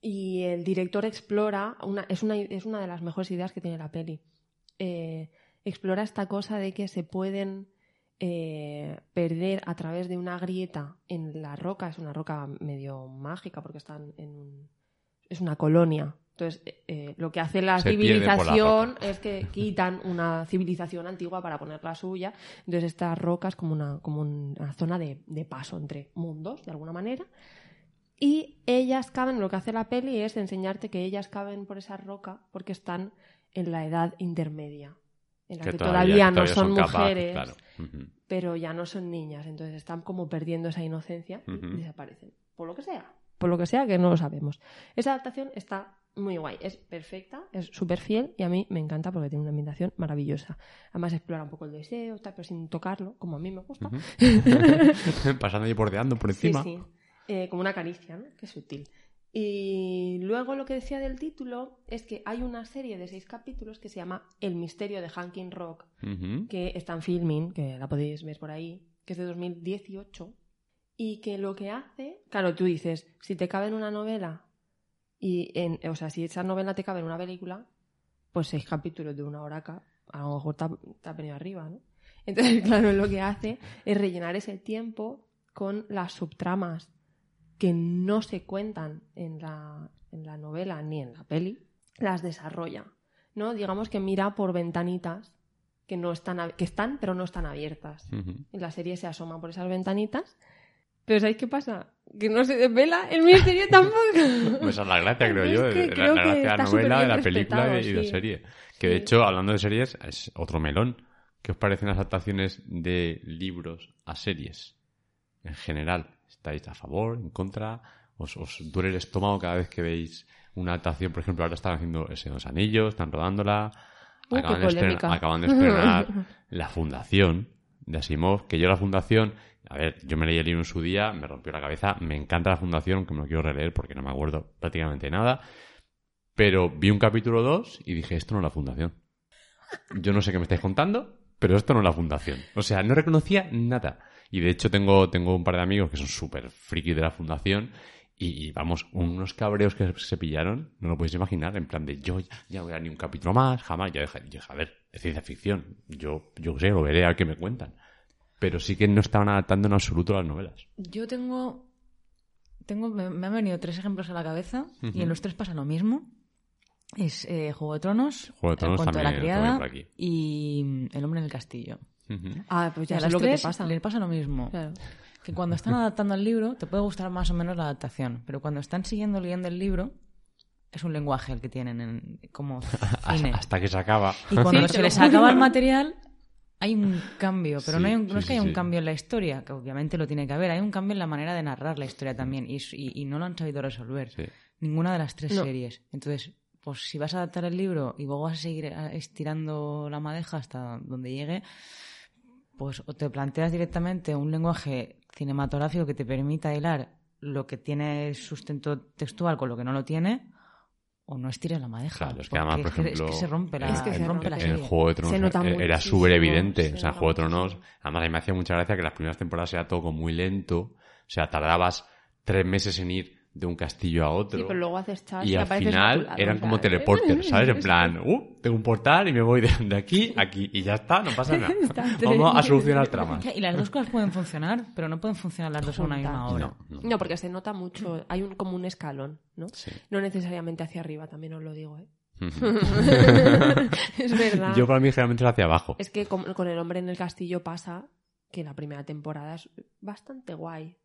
y el director explora, una, es, una, es una de las mejores ideas que tiene la peli. Eh, explora esta cosa de que se pueden eh, perder a través de una grieta en la roca. Es una roca medio mágica porque están en un- es una colonia. Entonces, eh, eh, lo que hace la Se civilización es que quitan una civilización antigua para poner la suya. Entonces, esta roca es como una, como una zona de, de paso entre mundos, de alguna manera. Y ellas caben, lo que hace la peli es enseñarte que ellas caben por esa roca porque están en la edad intermedia, en la que, todavía, no son, mujeres, claro. Pero ya no son niñas, entonces están como perdiendo esa inocencia y desaparecen. Por lo que sea, por lo que sea que no lo sabemos. Esa adaptación está muy guay, es perfecta, es súper fiel y a mí me encanta porque tiene una ambientación maravillosa. Además explora un poco el deseo, tal, pero sin tocarlo, como a mí me gusta. (laughs) Pasando y bordeando por encima. Sí, sí. Eh, como una caricia, ¿no? Qué sutil. Y luego lo que decía del título es que hay una serie de seis capítulos que se llama El misterio de Hankin Rock, que está en filming, que la podéis ver por ahí, que es de 2018, y que lo que hace, claro, tú dices, si te cabe en una novela, y en, o sea, si esa novela te cabe en una película, pues seis capítulos de una hora acá, a lo mejor te ha, te ha venido arriba, ¿no? Entonces, (laughs) claro, lo que hace es rellenar ese tiempo con las subtramas que no se cuentan en la, en la novela ni en la peli, las desarrolla, ¿no? Digamos que mira por ventanitas que no están que están pero no están abiertas. Ujú. Y la serie se asoma por esas ventanitas Pero ¿sabéis qué pasa? Que no se desvela el misterio tampoco. (laughs) Pues esa es la gracia, creo yo, Es que de, la- creo la que gracia de la novela, de la película y de, sí. serie. Que de Sí. hecho, hablando de series, es otro melón. ¿Qué os parecen las adaptaciones de libros a series? En general, ¿estáis a favor, en contra? ¿Os, os duele el estómago cada vez que veis una adaptación? Por ejemplo, ahora están haciendo de los Anillos, están rodándola. Uh, acaban, de estrenar, acaban de estrenar La Fundación de Asimov, que yo la Fundación, a ver, yo me leí el libro en su día, me rompió la cabeza, me encanta la Fundación, aunque me lo quiero releer porque no me acuerdo prácticamente nada, pero vi un capítulo 2 y dije, esto no es la Fundación. Yo no sé qué me estáis contando, pero esto no es la Fundación. O sea, no reconocía nada. Y de hecho tengo, tengo un par de amigos que son súper frikis de la Fundación y, vamos, unos cabreos que se pillaron, no lo podéis imaginar, en plan de yo ya, no voy a ni un capítulo más, jamás, ya deja, ya, a ver, es ciencia ficción, yo, yo sé, lo veré a qué me cuentan. Pero sí que no estaban adaptando en absoluto las novelas. Yo tengo. tengo me, me han venido tres ejemplos a la cabeza y en los tres pasa lo mismo. Es eh, Juego de Tronos, Juego de Tronos El cuento de la también, criada y mm, El hombre en el castillo. Ah, pues ya a las lo que te pasa. les pasa lo mismo. Claro. Que cuando están adaptando el libro, te puede gustar más o menos la adaptación, pero cuando están siguiendo el guion del libro, es un lenguaje el que tienen en, como (laughs) cine. Hasta, que se acaba. Y cuando Sí, se les acaba el material, hay un cambio, pero Sí, no, hay un- no sí, es que sí, haya un cambio en la historia, que obviamente lo tiene que haber, hay un cambio en la manera de narrar la historia también, y, s- y- y no lo han sabido resolver. Sí. Ninguna de las tres No. series. Entonces, pues si vas a adaptar el libro y luego vas a seguir estirando la madeja hasta donde llegue, pues o te planteas directamente un lenguaje cinematográfico que te permita hilar lo que tiene sustento textual con lo que no lo tiene, o no estires la madeja. Claro, es que además, por es que- ejemplo, es que se rompe la, Es que se rompe la rompe. en serie. Juego de Tronos Se nota era- súper evidente. se O sea, Juego de Tronos, además a mí me hacía mucha gracia que las primeras temporadas era todo como muy lento. O sea, tardabas tres meses en ir de un castillo a otro. Sí, pero luego haces chas y y al final lado, eran como sea, teleporters, ¿sabes? En plan, (laughs) uh, tengo un portal y me voy de, de aquí a aquí y ya está, no pasa nada. (laughs) Vamos a solucionar tramas. Y las dos cosas pueden funcionar, pero no pueden funcionar las dos a una misma hora. No, no. No, porque se nota mucho. Hay un, como un escalón, ¿no? Sí. No necesariamente hacia arriba, también os lo digo, ¿eh? (laughs) Es verdad. Yo para mí generalmente es hacia abajo. Es que con, con el hombre en el castillo pasa que la primera temporada es bastante guay.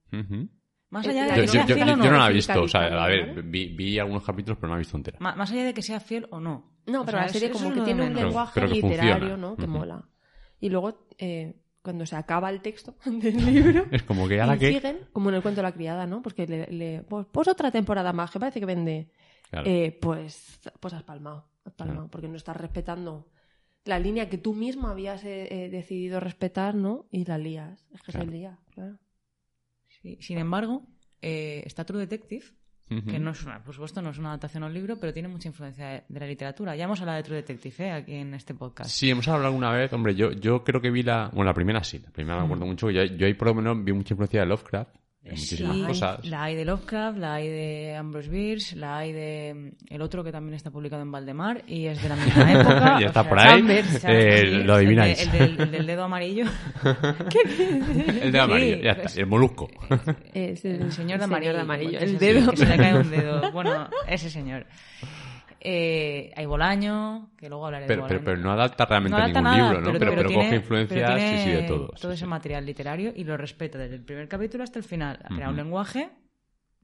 Más allá de Yo, que yo- sea yo- fiel yo o no la he visto, o sea, a ver, ¿vale? vi, vi algunos capítulos pero no la he visto entera. Ma- Más allá de que sea fiel o no. No, O pero sea, la serie como que tiene un lenguaje Pero que literario, funciona. ¿no? Que Ujú. mola. Y luego, eh, cuando se acaba el texto (laughs) del libro, Es como que ahora que... siguen, como en el cuento de la criada, ¿no? Porque le, le- pues, pues otra temporada más, que parece que vende. Claro. Eh, pues, pues has palmado, has palmado, Claro. porque no estás respetando la línea que tú mismo habías eh, eh, decidido respetar, ¿no? Y la lías. Es que Claro. se lía, claro. Sí. Sin embargo, eh, está True Detective, que no es una, por supuesto no es una adaptación a un libro, pero tiene mucha influencia de, de la literatura. Ya hemos hablado de True Detective ¿eh? aquí en este podcast. Sí, hemos hablado alguna vez. Hombre, yo, yo creo que vi la... Bueno, la primera sí. La primera me acuerdo mucho. Yo, yo ahí por lo menos vi mucha influencia de Lovecraft. En muchísimas Sí, cosas. la hay de Lovecraft, la hay de Ambrose Bierce, la hay de mm, el otro que también está publicado en Valdemar y es de la misma (laughs) época. Ya o está sea, por ahí. Chambers, o Eh, lo adivináis. El, de- el del, el del dedo amarillo. (laughs) El de amarillo, Sí, ya está. pues- El molusco. Es el, El señor de amarillo. de amarillo, el dedo. Que se le cae un dedo. Bueno, ese señor. Eh, hay Bolaño, que luego hablaré Pero, de pero, Bolaño. pero no adapta realmente No adapta ningún nada, libro, ¿no? Pero, pero, tiene- coge influencias pero sí, sí, tiene de todo. Todo sí, ese sí. material literario y lo respeta desde el primer capítulo hasta el final. Ha creado un lenguaje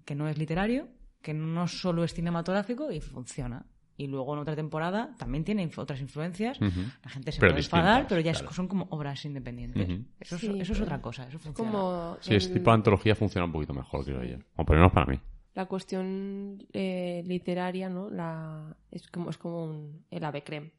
que no es literario, que no solo es cinematográfico y funciona. Y luego en otra temporada también tiene inf- otras influencias. La gente se Pero puede enfadar, pero ya es- claro. son como obras independientes. Eso, es, Sí, eso es pero otra cosa. Eso funciona. como Sí, ese el- tipo de antología funciona un poquito mejor, creo yo. O por lo menos para mí. La cuestión eh, literaria, ¿no? La, es como, es como un, el ave creme.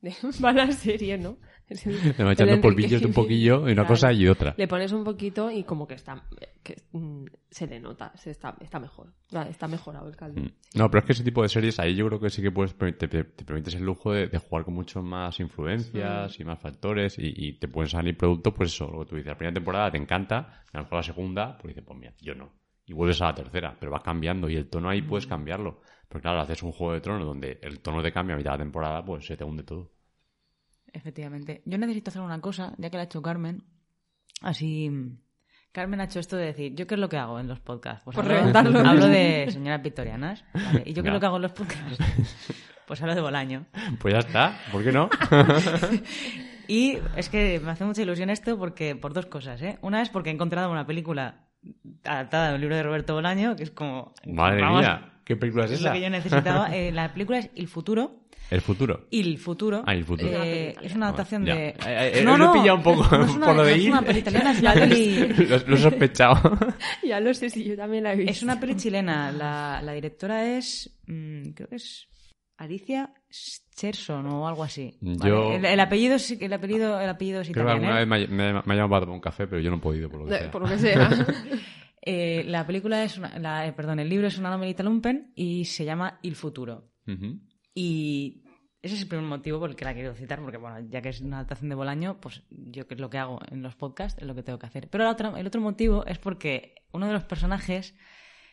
De, (laughs) va la serie, ¿no? (laughs) Es el- el echando polvillos de un poquillo y una Claro. cosa y otra. Le pones un poquito y como que está que, mm, se le nota, se está, está mejor. Está mejorado el caldo. Mm. No, pero es que ese tipo de series ahí yo creo que sí que puedes te, te- te permites el lujo de, de jugar con muchos más influencias y más factores y, y te pueden salir productos, pues eso, lo que tú dices, la primera temporada te encanta, a lo mejor la segunda, pues dices, pues mira, yo no. Y vuelves a la tercera, pero vas cambiando y el tono ahí puedes cambiarlo. Pero claro, haces un juego de tronos donde el tono te cambia a mitad de la temporada, pues se te hunde todo. Efectivamente. Yo necesito hacer una cosa, ya que la ha hecho Carmen. Así. Carmen ha hecho esto de decir, ¿yo qué es lo que hago en los podcasts? Pues Por hablo, reventarlo. (laughs) hablo de señoras victorianas. ¿vale? ¿Y yo qué es lo que hago en los podcasts? (laughs) Pues hablo de Bolaño. Pues ya está, ¿por qué no? (laughs) Y es que me hace mucha ilusión esto porque por dos cosas, ¿eh? Una es porque he encontrado una película adaptada de un libro de Roberto Bolaño, que es como... Madre vamos, mía, ¿qué película es Es lo esa? que yo necesitaba. (laughs) Eh, la película es El Futuro. El futuro. Il Futuro. Ah, Il Futuro. Eh, es una adaptación de... Eh, eh, lo he pillado un poco no (laughs) una, por lo de no es ir. una peli italiana, es (laughs) una peli... lo, lo he sospechado. Ya lo sé, si yo también la he visto. Es una peli chilena. La, la directora es... mm, creo que es Alicia Cherson o algo así. Vale, Yo- El, el apellido sí- el apellido el apellido es Creo que italiano. alguna ¿eh? vez me, ha- me me ha llamado para tomar un café, pero yo no he podido, por lo que De- sea. por lo que sea. (laughs) Eh, la película es una, la- eh, perdón, el libro es una novelita lumpen y se llama Il Futuro. Ujú. Y ese es el primer motivo por el que la quiero citar, porque bueno, ya que es una adaptación de Bolaño, pues yo que es lo que hago en los podcasts, es lo que tengo que hacer. Pero la otra- el otro motivo es porque uno de los personajes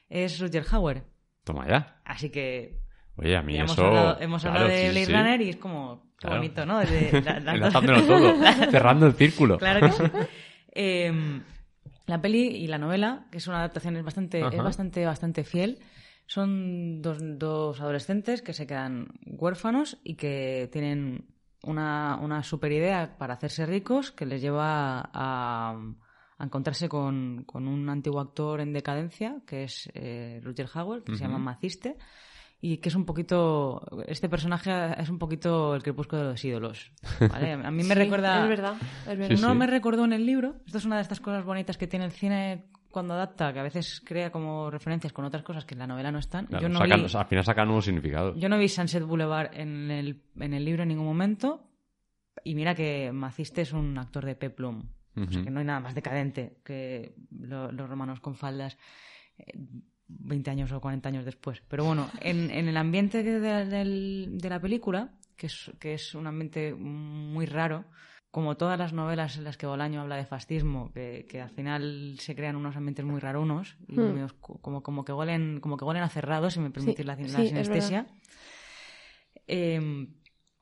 es Roger Hauer. Toma ya. Así que Oye, a mí hemos eso... hablado, hemos claro, hablado de Blade sí. Runner y es como Claro. bonito, ¿no? De- (laughs) la- la- Enlazándolo todo, (laughs) cerrando el círculo. Claro que sí. (laughs) Eh, la peli y la novela, que es una adaptación es bastante, Ajá. es bastante, bastante fiel. Son dos, dos adolescentes que se quedan huérfanos y que tienen una, una super idea para hacerse ricos que les lleva a, a encontrarse con, con un antiguo actor en decadencia, que es eh, Roger Howard, que se llama. Maciste, y que es un poquito. Este personaje es un poquito el crepúsculo de los ídolos. ¿vale? (laughs) A mí me Sí, recuerda. Es verdad, es verdad. Sí, No sí. me recordó en el libro. Esto es una de estas cosas bonitas que tiene el cine cuando adapta, que a veces crea como referencias con otras cosas que en la novela no están. Claro, yo, no sacan- vi, Al final sacan nuevos significados. yo no vi Sunset Boulevard en el, en el libro en ningún momento. Y mira que Maciste es un actor de peplum. O sea, que no hay nada más decadente que lo- los romanos con faldas. Eh, 20 años o 40 años después. Pero bueno, en, en el ambiente de, de- la película, que es, que es un ambiente muy raro, como todas las novelas en las que Bolaño habla de fascismo, que, que al final se crean unos ambientes muy rarunos, y Hmm. como, como, que huelen, como que huelen a cerrados, si me permitís la, la sí, sinestesia. Eh,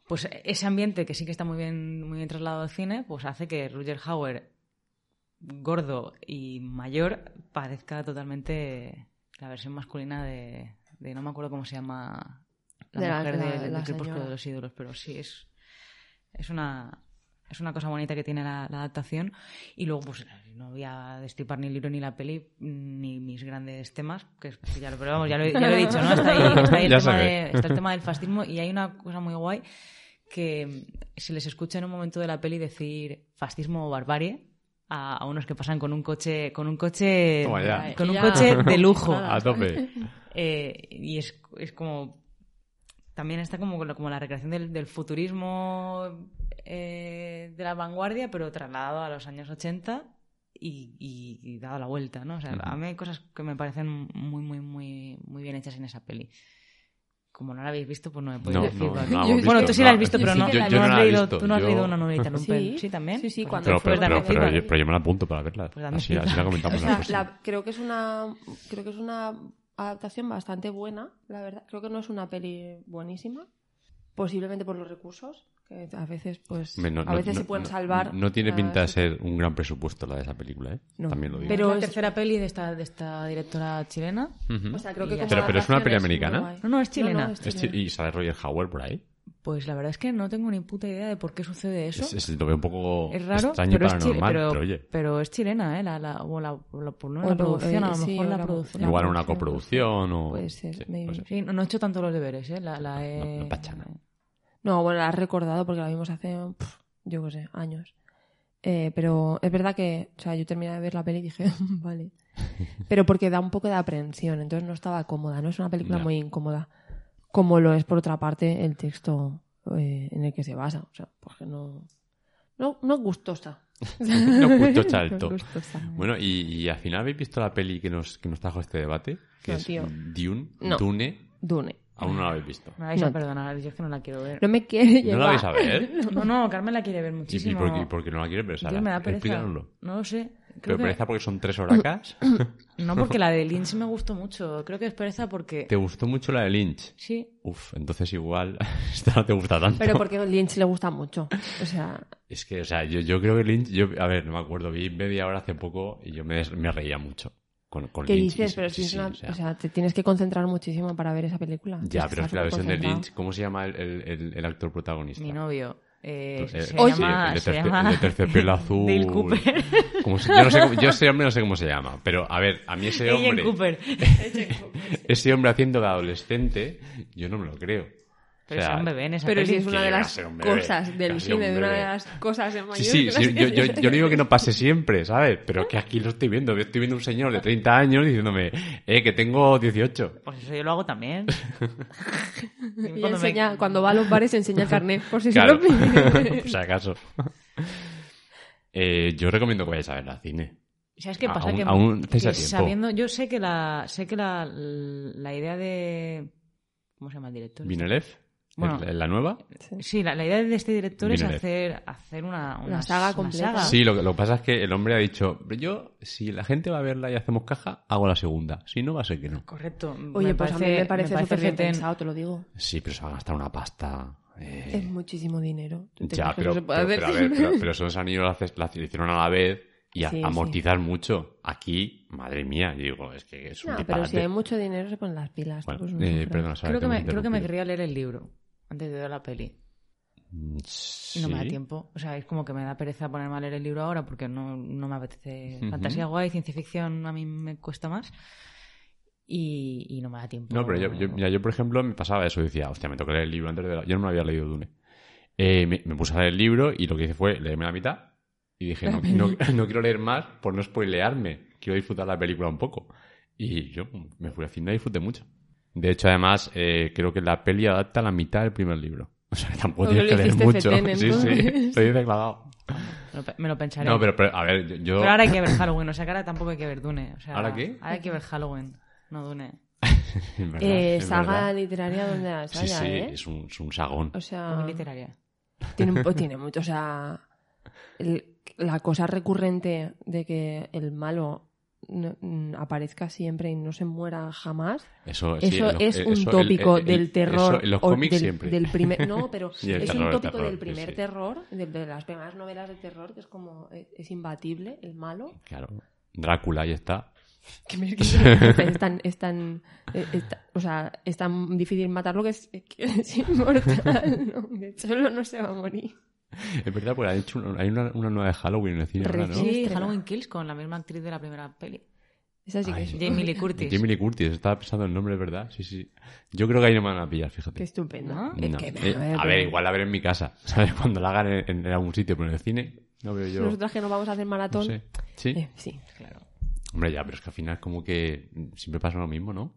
pues ese ambiente que sí que está muy bien, muy bien trasladado al cine, pues hace que Roger Hauer, gordo y mayor, parezca totalmente la versión masculina de, de- no me acuerdo cómo se llama la De la- mujer la- de- del la de los ídolos, pero sí es es una es una cosa bonita que tiene la, la adaptación. Y luego pues no voy a destripar ni el libro ni la peli ni mis grandes temas que, es- que ya lo pero vamos, ya lo, he- ya lo he dicho no está ahí, (laughs) está ahí el tema de- está el tema del fascismo y hay una cosa muy guay que se les escucha en un momento de la peli decir fascismo o barbarie a, a unos que pasan con un coche con un coche con un Ya. coche de lujo A tope. (laughs) eh, y es, es como. También está como, como la recreación del, del futurismo eh, de la vanguardia, pero trasladado a los años 80 y, y- y dado la vuelta, ¿no? O sea, a mí hay cosas que me parecen muy, muy, muy, muy bien hechas en esa peli. Como no la habéis visto, pues no me podéis No, decir. no, no bueno, visto, tú sí la has visto, pero no, yo, yo no has leído, tú no has yo- leído una novelita lumpen. Sí. Sí, también. Sí, sí, cuando Pero, pero, pero, pero yo, pero yo me la apunto para verla. Pues así, así la comentamos O la sea, la- creo que es una creo que es una adaptación bastante buena, la verdad. Creo que no es una peli buenísima, posiblemente por los recursos, que a veces pues no- a veces no- se pueden no- salvar. No tiene pinta de ser un gran presupuesto la de esa película, ¿eh? No. También lo digo. Pero es la es- tercera peli de esta, de esta directora chilena. O sea, creo que como Pero- pero es una peli americana. No, no, es chilena. es Es chilena. y sale Roger Howard por ahí. Pues la verdad es que no tengo ni puta idea de por qué sucede eso. Es, es- lo veo un poco Es raro, extraño y pero, es paranormal, pero, pero, oye, pero es chilena, ¿eh? La, la, o la, O lo- producción, a lo eh, sí, mejor la la- producción. igual una producción, coproducción o... Puede ser, sí, maybe. puede ser. Sí, no, no he hecho tanto los deberes, ¿eh? La, he... Nada. No, bueno, la has recordado porque la vimos hace, yo qué sé, años. Eh, pero es verdad que, o sea, yo terminé de ver la peli y dije, (laughs) vale. Pero porque da un poco de aprensión, entonces no estaba cómoda, no es una película muy incómoda. Como lo es, por otra parte, el texto eh, en el que se basa. O sea, porque no. No, no es gustosa. (laughs) No gustosa del (laughs) No gustosa. Bueno, y, y al final habéis visto la peli que nos, que nos trajo este debate, que No, es tío. Dune. Dune, Dune. Aún no la habéis visto. Me vais a No. perdonar, yo es que no la quiero ver. No me quiere llevar. ¿No la vais a ver? (laughs) No, no, Carmen la quiere ver ¿Y, y muchísimo. por, qué, y por qué no la quieres ver? O sea, Tío, me da pereza. explícanoslo. No lo sé. ¿Pero Creo que- pereza porque son tres horacas? (coughs) No, porque la de (laughs) Lynch me gustó mucho. Creo que es pereza porque... ¿Te gustó mucho la de Lynch? Sí, Uf, entonces igual (laughs) esta no te gusta tanto. Pero porque a Lynch le gusta mucho. O sea, Es que, o sea, yo, yo creo que Lynch... Yo, a ver, no me acuerdo, vi media hora hace poco y yo me, me reía mucho con, con ¿qué Lynch. dices? Y- Pero sí, si es sí, una. o sea, O sea, te tienes que concentrar muchísimo para ver esa película. ya, pero es que la versión de. Lynch... ¿Cómo se llama el, el- el- el actor protagonista? mi novio. Eh, Eh, se, sí, llama, el de se llama el de terciopelo (laughs) azul. Dale Cooper. Como si- yo, no sé cómo- yo ese hombre no sé cómo se llama, pero a ver, a mí ese hombre, Cooper. (laughs) ese hombre haciendo de adolescente, yo no me lo creo. Pero O sea, es un bebé en esa Pero peli. si es una de las cosas del cine, de una de las cosas en Sí, mayúsculas. sí, sí, yo, yo, yo no digo que no pase siempre, ¿sabes? Pero que aquí lo estoy viendo. Estoy viendo un señor de 30 años diciéndome, eh, que tengo 18. Pues eso yo lo hago también. (laughs) Y Cuando me- enseña, cuando va a los bares enseña el carnet, por si Claro, se lo pide. (laughs) por si acaso. (laughs) Eh, yo recomiendo que vayáis a ver al cine. ¿Sabes qué pasa? aún- que, aún que sabiendo, yo sé que la, sé que la, la idea de, ¿cómo se llama el director? ¿Vinelev? Bueno. ¿En la nueva? Sí, la, la idea de este director es hacer, hacer una, una saga una completa. saga. Sí, lo, que- lo que pasa es que el hombre ha dicho, yo, si la gente va a verla y hacemos caja, hago la segunda. Si no, va a ser que no. Correcto. Oye, Me pues a mí parece- me parece me súper pensado, te lo digo. Sí, pero se va a gastar una pasta. eh, Es muchísimo dinero. ¿Tú te Ya, pero, puede pero, pero a ver, pero, pero esos anillos lo haces- la hicieron a la vez y a- Sí, sí. amortizar mucho. Aquí, madre mía, yo digo, es que es un No, pero si hay mucho dinero se ponen las pilas. Bueno, pues no eh, perdona, Creo que, me, creo que me querría leer el libro antes de ver la peli. Mm, Y no me da tiempo. O sea, es como que me da pereza ponerme a leer el libro ahora porque no, no me apetece. Ujú. Fantasía guay, ciencia ficción a mí me cuesta más. Y, y no me da tiempo. No, pero yo, yo, mira, yo, por ejemplo, me pasaba eso. Decía, hostia, me toca leer el libro antes de la... Yo no me había leído Dune. Eh, me, me puse a leer el libro y lo que hice fue leerme la mitad y dije, no, no, (laughs) (laughs) no quiero leer más por no spoilearme. Quiero disfrutar la película un poco. Y yo me fui al cine y disfruté mucho. De hecho, además, eh, creo que la peli adapta la mitad del primer libro. (laughs) O sea, tampoco tienes que leer mucho. fetén, sí, sí, estoy declarado. Me lo, pe- me lo pensaré. No, pero, pero, a ver, yo... Pero ahora hay que ver Halloween. O sea, que ahora tampoco hay que ver Dune. O sea, ¿Ahora qué? Ahora hay que ver Halloween, no Dune. (laughs) verdad, Eh, saga verdad. literaria donde las Sí, haya, sí, ¿eh? es un, es un sagón. O sea, Muy literaria. tiene, un po- tiene mucho, o sea, el- la cosa recurrente de que el malo no- mm, aparezca siempre y no se muera jamás, Eso, sí, eso los- es eh, un eso, el- tópico el- del el- terror. eso en los cómics del, siempre. del primer, no, pero (laughs) es terror, un tópico terror, del primer sí. terror, de, de las primeras novelas de terror, que es como, es, es imbatible, el malo. Claro. Drácula, ahí está. (laughs) Que me- que es tan, es tan, eh, es tan- o sea, es tan difícil matarlo que es, (laughs) que es inmortal, ¿no? De hecho, solo no se va a morir. Es verdad, porque han hecho una- hay una, una nueva de Halloween en el cine ahora, ¿no? Sí. Halloween Kills con la misma actriz de la primera peli. Esa sí que Ay, es Jamie Lee Curtis. Jamie Lee Curtis, estaba pensando el nombre, ¿verdad? Sí, sí. Yo creo que ahí no me van a pillar, fíjate. Qué estupendo. ¿No? Es No. que, Eh, a ver, a ver, pero igual la veré en mi casa, (laughs) ¿sabes? Cuando la hagan en, en algún sitio, pero en el cine no veo yo... Nosotras que no vamos a hacer No maratón. sé. ¿Sí? eh, sí, claro. Hombre, ya, pero es que al final como que siempre pasa lo mismo, ¿no?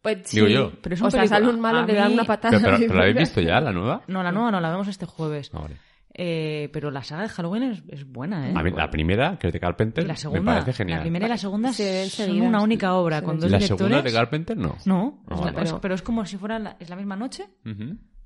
Pues sí. Digo yo. Pero es un o sea, sale un malo, le dan mí- una patada. Pero, pero, y pero ¿la habéis visto ya, la nueva? No, la nueva no, la vemos este jueves. Ah, vale. Eh, pero la saga de Halloween es, es buena, ¿eh? A mí, la primera, que es de Carpenter, la me segunda, parece genial. la primera y la segunda Se son seguidas. una única obra Se con dos ¿La directores. segunda de Carpenter? No. No, Ah, vale. es- pero es como si fuera la, es la misma noche.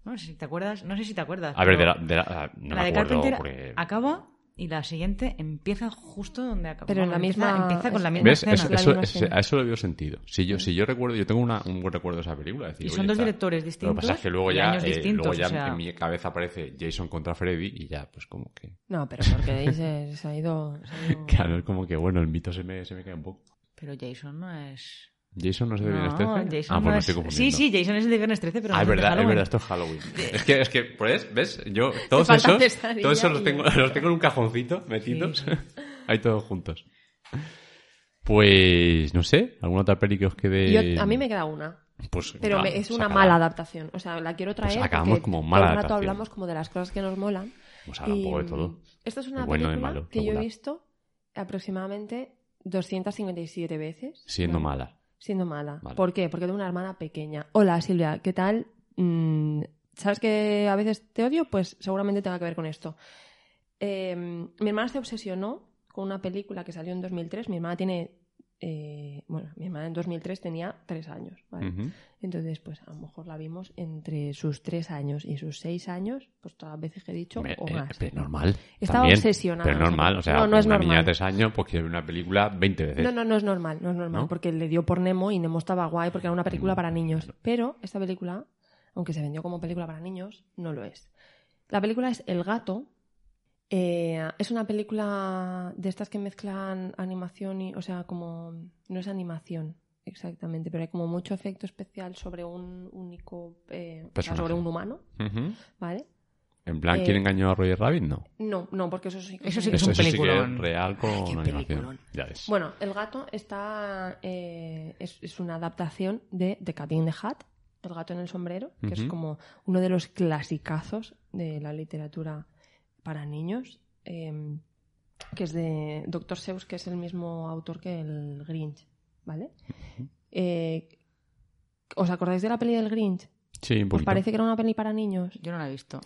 No sé si te acuerdas. No sé si te acuerdas. A ver, de la, de la- ah, no la me de acuerdo Carpenter porque... acaba y la siguiente empieza justo donde acaba. Pero en la empieza, misma- empieza con la misma ¿Ves? escena. Eso, La eso- misma ese- escena. a eso le dio sentido. Si yo, si yo recuerdo, yo tengo una- un buen recuerdo de esa película. decir, Y son dos está- directores Lo que distintos. pasa es que luego ya, eh, distintos, luego ya o sea, en mi cabeza aparece Jason contra Freddy y ya, pues como que... No, pero porque dices, se ha ido. se ha (laughs) ido- Claro, es como que, bueno, el mito se me, se me cae un poco. Pero Jason no es. ¿Jason no es de Viernes No, 13? Jason ah, no pues me es... estoy Sí, sí, Jason es el de Viernes 13, pero Ah, no es de verdad, es verdad, esto es Halloween. (laughs) Es que, es que, pues, ¿ves? Yo, todos esos, todos esos los y- tengo, los tengo en un cajoncito metidos. Sí, (laughs) Ahí todos juntos. Pues, no sé, ¿alguna otra peli que os quede...? Yo- a mí me queda una. Pues, Pero va, me- es una mala adaptación. O sea, la quiero traer. Pues acabamos como mala el rato adaptación. hablamos como de las cosas que nos molan. Pues habla un poco de Y, todo. Esta es una bueno, de película malo, que yo he regular. visto aproximadamente 257 veces. Siendo ¿no? mala. Siendo mala. Vale. ¿Por qué? Porque tengo una hermana pequeña. Hola Silvia, ¿qué tal? Mm, ¿Sabes que a veces te odio? Pues seguramente tenga que ver con esto. Eh, mi hermana se obsesionó con una película que salió en 2003. Mi hermana tiene... eh, bueno, en 2003 tenía tres años. Entonces, pues a lo mejor la vimos entre sus tres años y sus seis años, pues todas las veces que he dicho, Me- o eh, más. pero normal. Estaba también. obsesionada, Pero normal, o sea, no, no es una niña de tres años pues quiere ver una película 20 veces. No, no, no es normal, no es normal, ¿No? porque le dio por Nemo y Nemo estaba guay porque era una película para niños. Pero esta película, aunque se vendió como película para niños, no lo es. La película es El gato. Eh, es una película de estas que mezclan animación y, o sea, como no es animación exactamente, pero hay como mucho efecto especial sobre un único, eh, sobre un humano. ¿vale? En plan, Eh, ¿quién engañó a Roger Rabbit? No. No, no, porque eso sí que Eso es sí un- que es un Eso sí que peliculón. es real con Ay, qué animación. peliculón. Ya ves. Bueno, el gato está eh, es, es una adaptación de The Cat in the Hat, El gato en el sombrero, que es como uno de los clasicazos de la literatura para niños, eh, que es de Dr. Seuss, que es el mismo autor que el Grinch, ¿vale? Eh, ¿Os acordáis de la peli del Grinch? sí, un ¿Os parece que era una peli para niños? Yo no la he visto.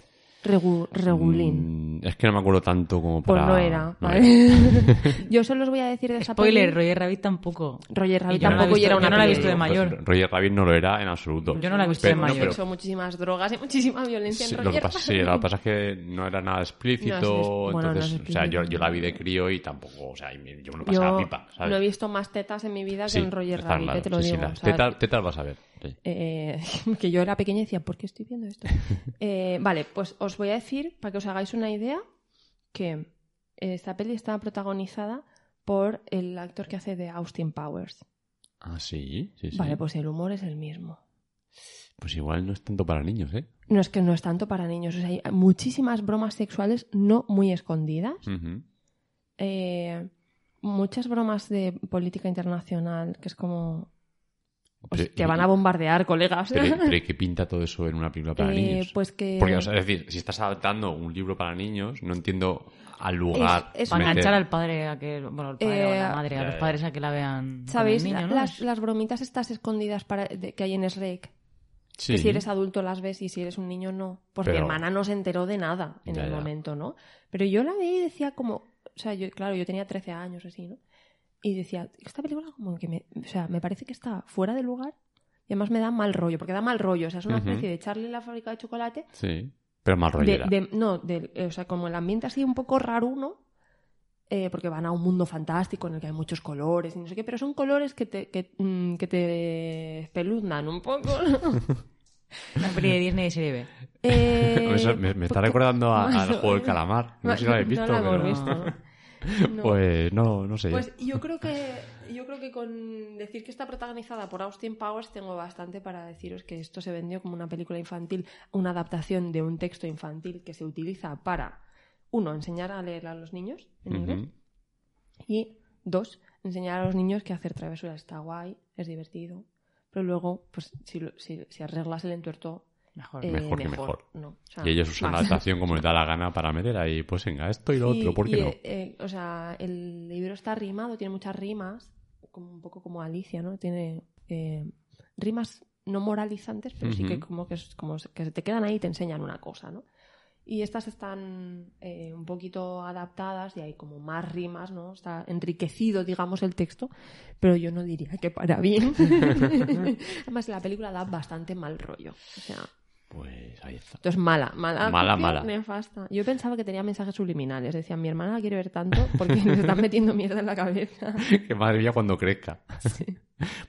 Regu- regulín. Mm, es que no me acuerdo tanto como Pues para... no era. no ¿vale? (laughs) Yo solo os voy a decir de esa Spoiler, peli. Roger Rabbit tampoco. Roger Rabbit Y yo no tampoco y visto- era una yo no la he visto de mayor. Pues Roger Rabbit no lo era en absoluto. Yo no la he visto Pero- de no, mayor. pero- Sexo, muchísimas drogas y muchísima violencia Sí, en lo, que Roger pasa, sí, Rabbit. lo que pasa es que no era nada explícito, No, sí, es- bueno, no es entonces, o sea, yo, explícito. yo la vi de crío y tampoco, o sea, y me- yo me lo pasaba Yo pipa, ¿sabes? no he visto más tetas en mi vida que Sí, en Roger Rabbit, claro, eh, te lo sí, sí, digo. las o sea, tetas, tetas vas a ver. Sí. eh, (laughs) que yo era pequeña y decía, ¿por qué estoy viendo esto? (laughs) Eh, vale, pues os voy a decir, para que os hagáis una idea, que esta peli está protagonizada por el actor que hace de Austin Powers. Ah, sí, sí, sí. Vale, pues el humor es el mismo. Pues igual no es tanto para niños, ¿eh? No es que no es tanto para niños, o sea, hay muchísimas bromas sexuales no muy escondidas. Eh, muchas bromas de política internacional, que es como... Pero- Os- te van a bombardear, colegas. Pero, pero ¿y ¿qué pinta todo eso en una película para Eh, niños? Pues que... Porque, o sea, es decir, si estás adaptando un libro para niños, no entiendo al lugar. Es- es Para enganchar al padre a que. Bueno, al padre o a Eh, la madre, a los padres a que la vean. ¿Sabéis las, bromitas estas escondidas para, de- que hay en Shrek? Sí. Que si eres adulto las ves y si eres un niño no. Pues mi Pero- hermana no se enteró de nada en Ya, el ya. momento, ¿no? Pero yo la veía y decía como... O sea, yo, claro, yo tenía 13 años así, ¿no? Y decía, esta película como que me... O sea, me parece que está fuera de lugar y además me da mal rollo, porque da mal rollo. O sea, es una Ujú. especie de Charlie en la fábrica de chocolate Sí, pero rollera. de- no, de- o sea, como el ambiente así un poco raruno, eh, porque van a un mundo fantástico en el que hay muchos colores y no sé qué, pero son colores que te, que, mm, que te espeluznan un poco. (laughs) Una peli de Disney serie B. Eh, (laughs) me, me está porque- recordando a- (laughs) al juego del calamar. No sé si lo habéis visto, No lo hemos pero... visto, Pues no, no sé. Pues yo creo que yo creo que con decir que está protagonizada por Austin Powers tengo bastante para deciros que esto se vendió como una película infantil, una adaptación de un texto infantil que se utiliza para uno enseñar a leer a los niños en inglés y dos enseñar a los niños que hacer travesuras. Está guay, es divertido, pero luego pues si, si, si arreglas el entuerto Mejor. eh, Mejor que mejor. ¿no? O sea, Y ellos usan la (laughs) más. adaptación como les da la gana para meter ahí, pues venga, esto y lo Y- otro, ¿por qué y, no? eh, eh, o sea, el libro está rimado, tiene muchas rimas, como un poco como Alicia, ¿no? Tiene eh, rimas no moralizantes, pero sí que como que, como se- que se te quedan ahí y te enseñan una cosa, ¿no? Y estas están eh, un poquito adaptadas y hay como más rimas, ¿no? Está enriquecido, digamos, el texto, pero yo no diría que para bien. (laughs) (laughs) Además, la película da bastante mal rollo. O sea, Pues ahí está. entonces, mala, mala. Mala, mala. Nefasta. Yo pensaba que tenía mensajes subliminales. Decía, mi hermana la quiere ver tanto porque le están metiendo mierda en la cabeza. (laughs) que madre mía cuando crezca.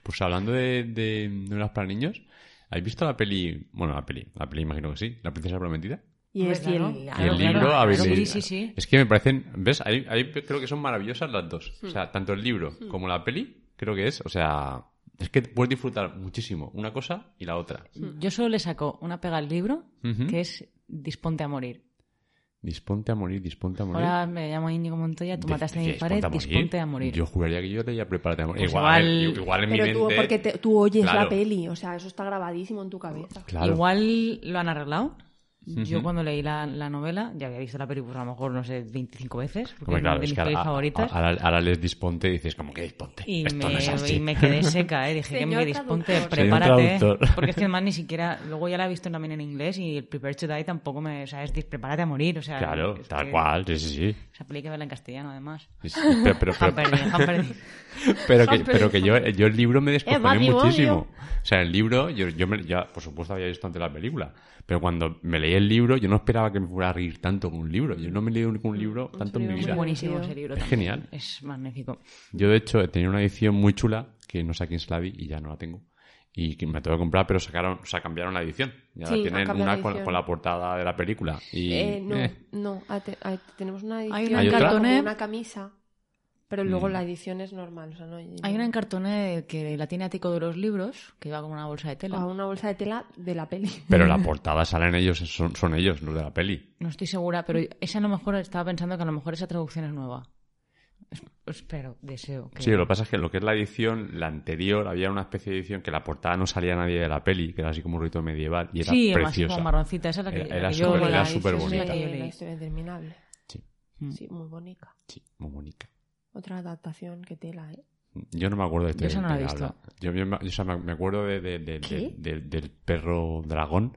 Pues hablando de, de novelas para niños, ¿habéis visto la peli? Bueno, la peli, la peli imagino que sí, La princesa prometida. Y es y Claro. el, Y el claro, libro, claro, sí, sí, sí. Es que me parecen, ¿ves? Ahí, ahí creo que son maravillosas las dos. Hmm. O sea, tanto el libro como la peli, creo que es. O sea, es que puedes disfrutar muchísimo una cosa y la otra. Yo solo le saco una pega al libro que es Disponte a morir. Disponte a morir, disponte a morir. Ahora me llamo Íñigo Montoya, tú mataste a mi pared, disponte a morir. Yo juraría que yo te ya prepárate a morir. Pues igual, a ver, igual- igual en mi Pero tú, mente. porque te- tú oyes Claro. la peli, o sea, eso está grabadísimo en tu cabeza. Claro. Igual lo han arreglado. Yo cuando leí la, la novela, ya había visto la película a lo mejor, no sé, 25 veces, porque Hombre, es claro, una de es mis que ahora, favoritas. ahora- ahora les disponte y dices, como que disponte? Y Esto me, no es así. y me quedé seca, ¿eh? Dije que me disponte, prepárate. (laughs) Porque es que además ni siquiera. Luego ya la he visto también en inglés y el Prepare to Die tampoco me. O sea, es dis- prepárate a morir. O sea, Claro, es tal que cual, sí, sí, sí. Esa peli que verla en castellano, además. Sí, sí, Pero, pero, pero, (laughs) pero que, pero que yo, yo el libro me descojoné muchísimo. O sea, el libro, yo, yo me- ya, por supuesto, había visto antes la película. Pero cuando me leí el libro, yo no esperaba que me fuera a reír tanto con un libro. Yo no me leí un, un libro tanto en mi vida. muy Buenísimo ese libro Es también. genial. Es magnífico. Yo, de hecho, tenía una edición muy chula, que no sé a quién se la di y ya no la tengo. Y que me tengo que comprar, pero sacaron, o sea, cambiaron la edición. Ya Sí, tienen una la con, la portada de la película. Y, Eh, no, eh, no, te- tenemos una Hay edición una es como cartoné. una camisa Pero luego Mm. la edición es normal. O sea, no, Hay una en cartoné que la tiene ático de los libros, que va como una bolsa de tela. a una bolsa de tela de la peli. Pero la (laughs) portada salen ellos, son, son ellos, los de la peli. No estoy segura, pero esa a lo mejor estaba pensando que a lo mejor esa traducción es nueva. Es- Espero, deseo. Que... Sí, lo que pasa es que lo que es la edición, la anterior, había una especie de edición que la portada no salía nadie de la peli, que era así como un rito medieval, y era Sí, preciosa. como marroncita, esa es la que, Era- súper- bonita. Sí, Mm. Sí, muy bonita. sí, muy bonita. Otra adaptación que tela, ¿eh? Yo no me acuerdo de este Yo esa no la he visto. Yo, yo me- yo, o sea, me acuerdo de, de- de- ¿Qué? de- de- del perro dragón.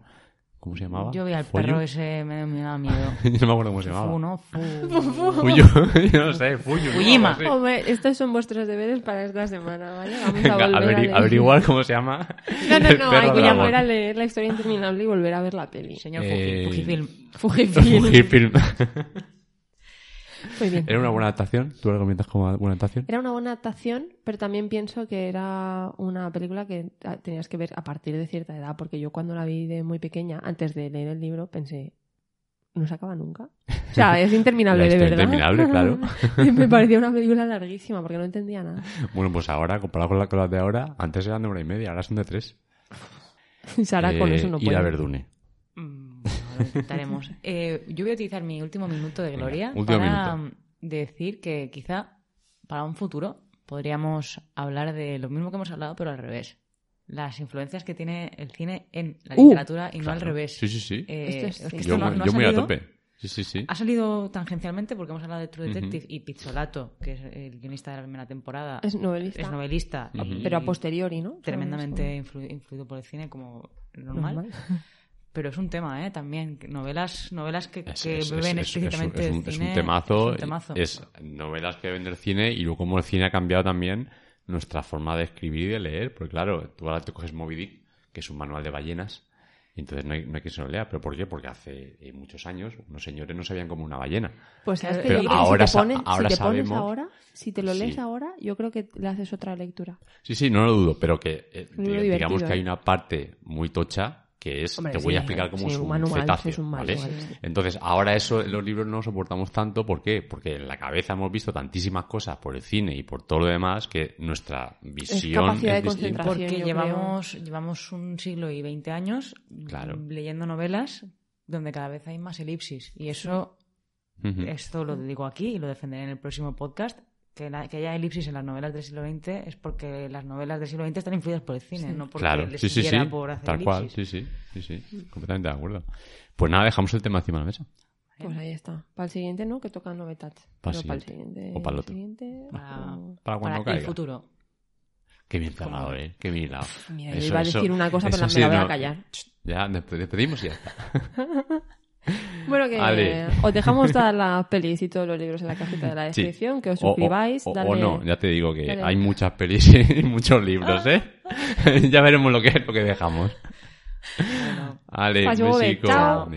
¿Cómo se llamaba? Yo vi al ¿Follo? perro ese, me, me daba miedo. (laughs) yo no me acuerdo cómo se llamaba. Fu, ¿no? Fu. Fuyo. yo no sé, Fuyo. así. Hombre, estos son vuestros deberes para esta semana, ¿vale? Vamos a volver a averi- leer. averiguar cómo se llama. No, no, no, hay que volver a leer la historia interminable y volver a ver la peli. Señor Eh, Fuji- Fujifilm. Fujifilm. Fujifilm. (laughs) Muy bien. ¿Era una buena adaptación? ¿Tú lo recomiendas como buena adaptación? Era una buena adaptación, pero también pienso que era una película que tenías que ver a partir de cierta edad, porque yo cuando la vi de muy pequeña, antes de leer el libro, pensé, no se acaba nunca. O sea, es (laughs) interminable, La de verdad. interminable, claro. (laughs) Me (laughs) parecía una película larguísima, porque no entendía nada. Bueno, pues ahora, comparado con, la, con las de ahora, antes eran de hora y media, ahora son de tres. Sara con Eh, eso no ir puede. a Verdune. (laughs) Eh, yo voy a utilizar mi último minuto de gloria para minuto. decir que quizá para un futuro podríamos hablar de lo mismo que hemos hablado, pero al revés. Las influencias que tiene el cine en la Uh, literatura y no al revés. Sí, sí, sí. Eh, Esto es- es que yo esto no- ha muy a salido- tope. Sí, sí, sí. Ha salido tangencialmente porque hemos hablado de True Detective y Pizzolato, que es el guionista de la primera temporada, Es novelista. es novelista, Pero a posteriori, ¿no? tremendamente influ- influido por el cine como normal. (laughs) Pero es un tema, ¿eh? También. Novelas, novelas que, Es, que es- beben es- es- explícitamente es un, del cine. un temazo. Es un temazo. es novelas que ven del cine y luego cómo el cine ha cambiado también nuestra forma de escribir y de leer. Porque claro, tú ahora te coges Moby Dick, que es un manual de ballenas, y entonces no hay, no hay quien se lo lea. ¿Pero por qué? Porque hace eh, muchos años unos señores no sabían como una ballena. Pues sabes que ahora si te, ponen- ahora si te pones sabemos- ahora, si te lo lees Sí. ahora, yo creo que le haces otra lectura. Sí, sí, no lo dudo, pero que eh, digamos que hay ¿eh? una parte muy tocha que es, Hombre, te voy sí, a explicar cómo sí, es un un manual, cetáceo, es un ¿vale? manual, sí. Entonces, ahora eso en los libros no lo soportamos tanto, ¿por qué? Porque en la cabeza hemos visto tantísimas cosas por el cine y por todo lo demás que nuestra visión capacidad de es distinta. concentración. Porque llevamos, llevamos un siglo y 20 años Claro. leyendo novelas donde cada vez hay más elipsis. Y eso, esto lo digo aquí y lo defenderé en el próximo podcast. Que, la- que haya elipsis en las novelas del siglo XX es porque las novelas del siglo XX están influidas por el cine, no porque Claro, les sí, sí, sí, por hacer tal cual, sí, sí, sí, sí, completamente de acuerdo. Pues nada, dejamos el tema encima de la mesa. Pues ahí está. Para el siguiente no, que toca novedades. Para el para el siguiente. O para el otro. siguiente, Para, o- Para cuando para el caiga. futuro. Qué bien cerrado, eh, qué bien hilado. Mira, yo Eso- iba a eso- decir una cosa, pero eso me sí, la voy a no, callar. Ya, despe- despedimos y ya está. (laughs) (laughs) Bueno, que os dejamos (laughs) todas las pelis y todos los libros en la cajita de la Sí. descripción, que os suscribáis. O, o dale- no, ya te digo que dale. hay muchas pelis (laughs) y muchos libros, ¿eh? ya veremos lo que es lo que dejamos. Bueno, Ale, chao.